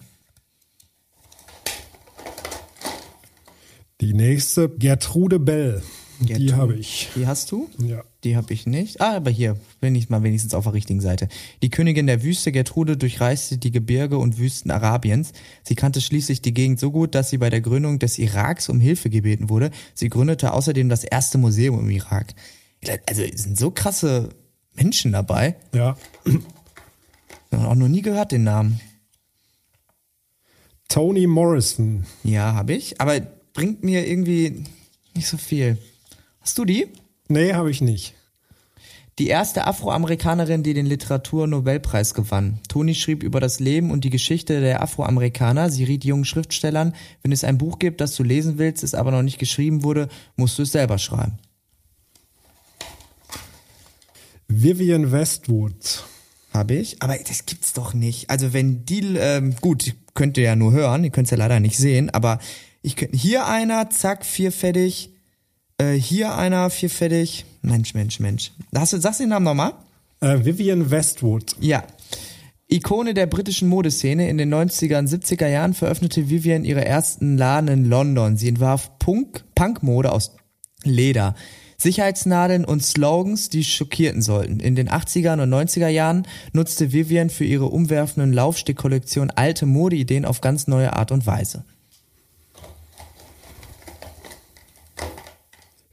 Die nächste, Gertrude Bell. Die Gertrude. habe ich. Die hast du? Ja. Die habe ich nicht. Ah, aber hier bin ich mal wenigstens auf der richtigen Seite. Die Königin der Wüste Gertrude durchreiste die Gebirge und Wüsten Arabiens. Sie kannte schließlich die Gegend so gut, dass sie bei der Gründung des Iraks um Hilfe gebeten wurde. Sie gründete außerdem das erste Museum im Irak. Also es sind so krasse Menschen dabei. Ja. Ich habe auch noch nie gehört den Namen. Toni Morrison. Ja, habe ich. Aber bringt mir irgendwie nicht so viel. Hast du die? Nee, habe ich nicht. Die erste Afroamerikanerin, die den Literaturnobelpreis gewann. Toni schrieb über das Leben und die Geschichte der Afroamerikaner. Sie riet jungen Schriftstellern, wenn es ein Buch gibt, das du lesen willst, es aber noch nicht geschrieben wurde, musst du es selber schreiben. Vivian Westwood. Habe ich. Aber das gibt's doch nicht. Also wenn die, ähm, gut, könnt ihr ja nur hören, ihr könnt's ja leider nicht sehen, aber ich könnte, hier einer, zack, vierfältig, äh, hier einer, vierfältig. Mensch, Mensch, Mensch. Hast du, sagst du den Namen nochmal? Äh, Vivian Westwood. Ja. Ikone der britischen Modeszene in den 90er und 70er Jahren veröffentlichte Vivian ihre ersten Laden in London. Sie entwarf Punk, Punkmode aus Leder. Sicherheitsnadeln und Slogans, die schockierten sollten. In den 80er und 90er Jahren nutzte Vivian für ihre umwerfenden Laufstickkollektion alte Modeideen auf ganz neue Art und Weise.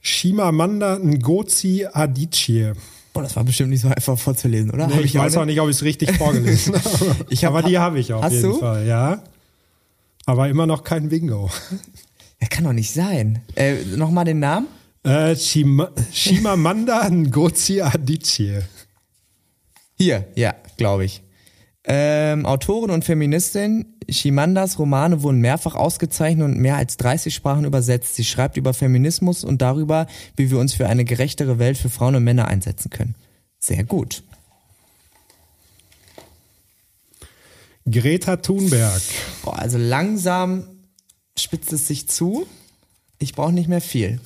Shimamanda Ngozi Adichie. Oh, das war bestimmt nicht so einfach vorzulesen, oder? Nee, Hab ich, weiß auch nicht, ob ich es richtig vorgelesen habe. Ich hab- Aber die habe ich auf Hast jeden du? Fall, ja. Aber immer noch kein Bingo. Ja, kann doch nicht sein. Äh, Nochmal den Namen? Äh, Shima, Shimamanda Ngozi Adichie. Hier, ja, glaube ich. Ähm, Autorin und Feministin, Shimandas Romane wurden mehrfach ausgezeichnet und mehr als 30 Sprachen übersetzt. Sie schreibt über Feminismus und darüber, wie wir uns für eine gerechtere Welt für Frauen und Männer einsetzen können. Sehr gut. Greta Thunberg. Boah, also langsam spitzt es sich zu. Ich brauche nicht mehr viel.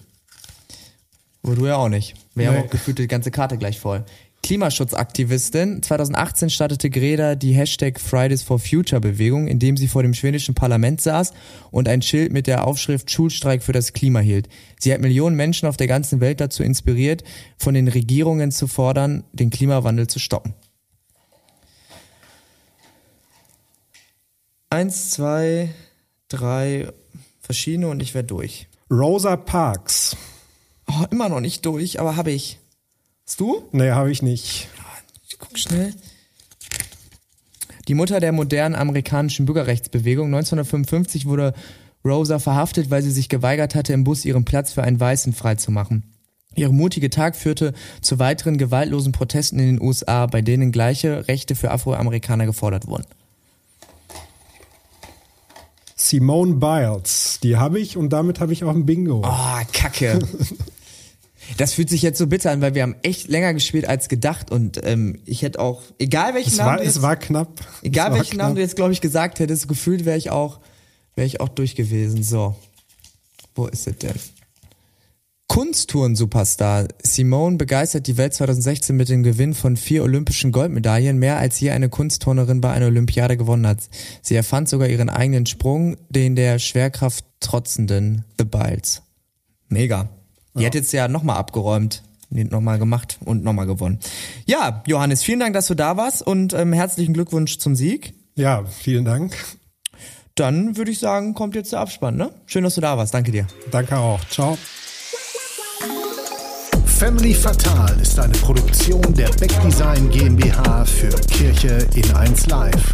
Aber du ja auch nicht. Wir haben Nee. auch gefühlt die ganze Karte gleich voll. Klimaschutzaktivistin. 2018 startete Greta die Hashtag Fridays for Future Bewegung, indem sie vor dem schwedischen Parlament saß und ein Schild mit der Aufschrift Schulstreik für das Klima hielt. Sie hat Millionen Menschen auf der ganzen Welt dazu inspiriert, von den Regierungen zu fordern, den Klimawandel zu stoppen. Eins, zwei, drei verschiedene und ich werde durch. Rosa Parks. Oh, immer noch nicht durch, aber habe ich. Hast du? Nee, habe ich nicht. Ich guck schnell. Die Mutter der modernen amerikanischen Bürgerrechtsbewegung. 1955 wurde Rosa verhaftet, weil sie sich geweigert hatte, im Bus ihren Platz für einen Weißen freizumachen. Ihre mutige Tat führte zu weiteren gewaltlosen Protesten in den USA, bei denen gleiche Rechte für Afroamerikaner gefordert wurden. Simone Biles. Die habe ich und damit habe ich auch ein Bingo. Ah, Kacke. Das fühlt sich jetzt so bitter an, weil wir haben echt länger gespielt als gedacht und ähm, ich hätte auch, egal welchen es, Namen war, du es jetzt, war knapp. egal es war welchen Namen du knapp. jetzt, glaube ich, gesagt hättest, gefühlt wäre ich auch Wäre ich auch durch gewesen. So. Wo ist es denn? Kunsttouren-Superstar. Simone begeistert die Welt 2016 mit dem Gewinn von vier olympischen Goldmedaillen, mehr als je eine Kunstturnerin bei einer Olympiade gewonnen hat. Sie erfand sogar ihren eigenen Sprung, den der Schwerkraft trotzenden The Biles. Mega. Die ja. hat jetzt ja nochmal abgeräumt. Nochmal gemacht und nochmal gewonnen. Ja, Johannes, vielen Dank, dass du da warst und ähm, herzlichen Glückwunsch zum Sieg. Ja, vielen Dank. Dann würde ich sagen, kommt jetzt der Abspann, ne? Schön, dass du da warst. Danke dir. Danke auch. Ciao. Family Fatal ist eine Produktion der Beck Design GmbH für Kirche in 1 Live.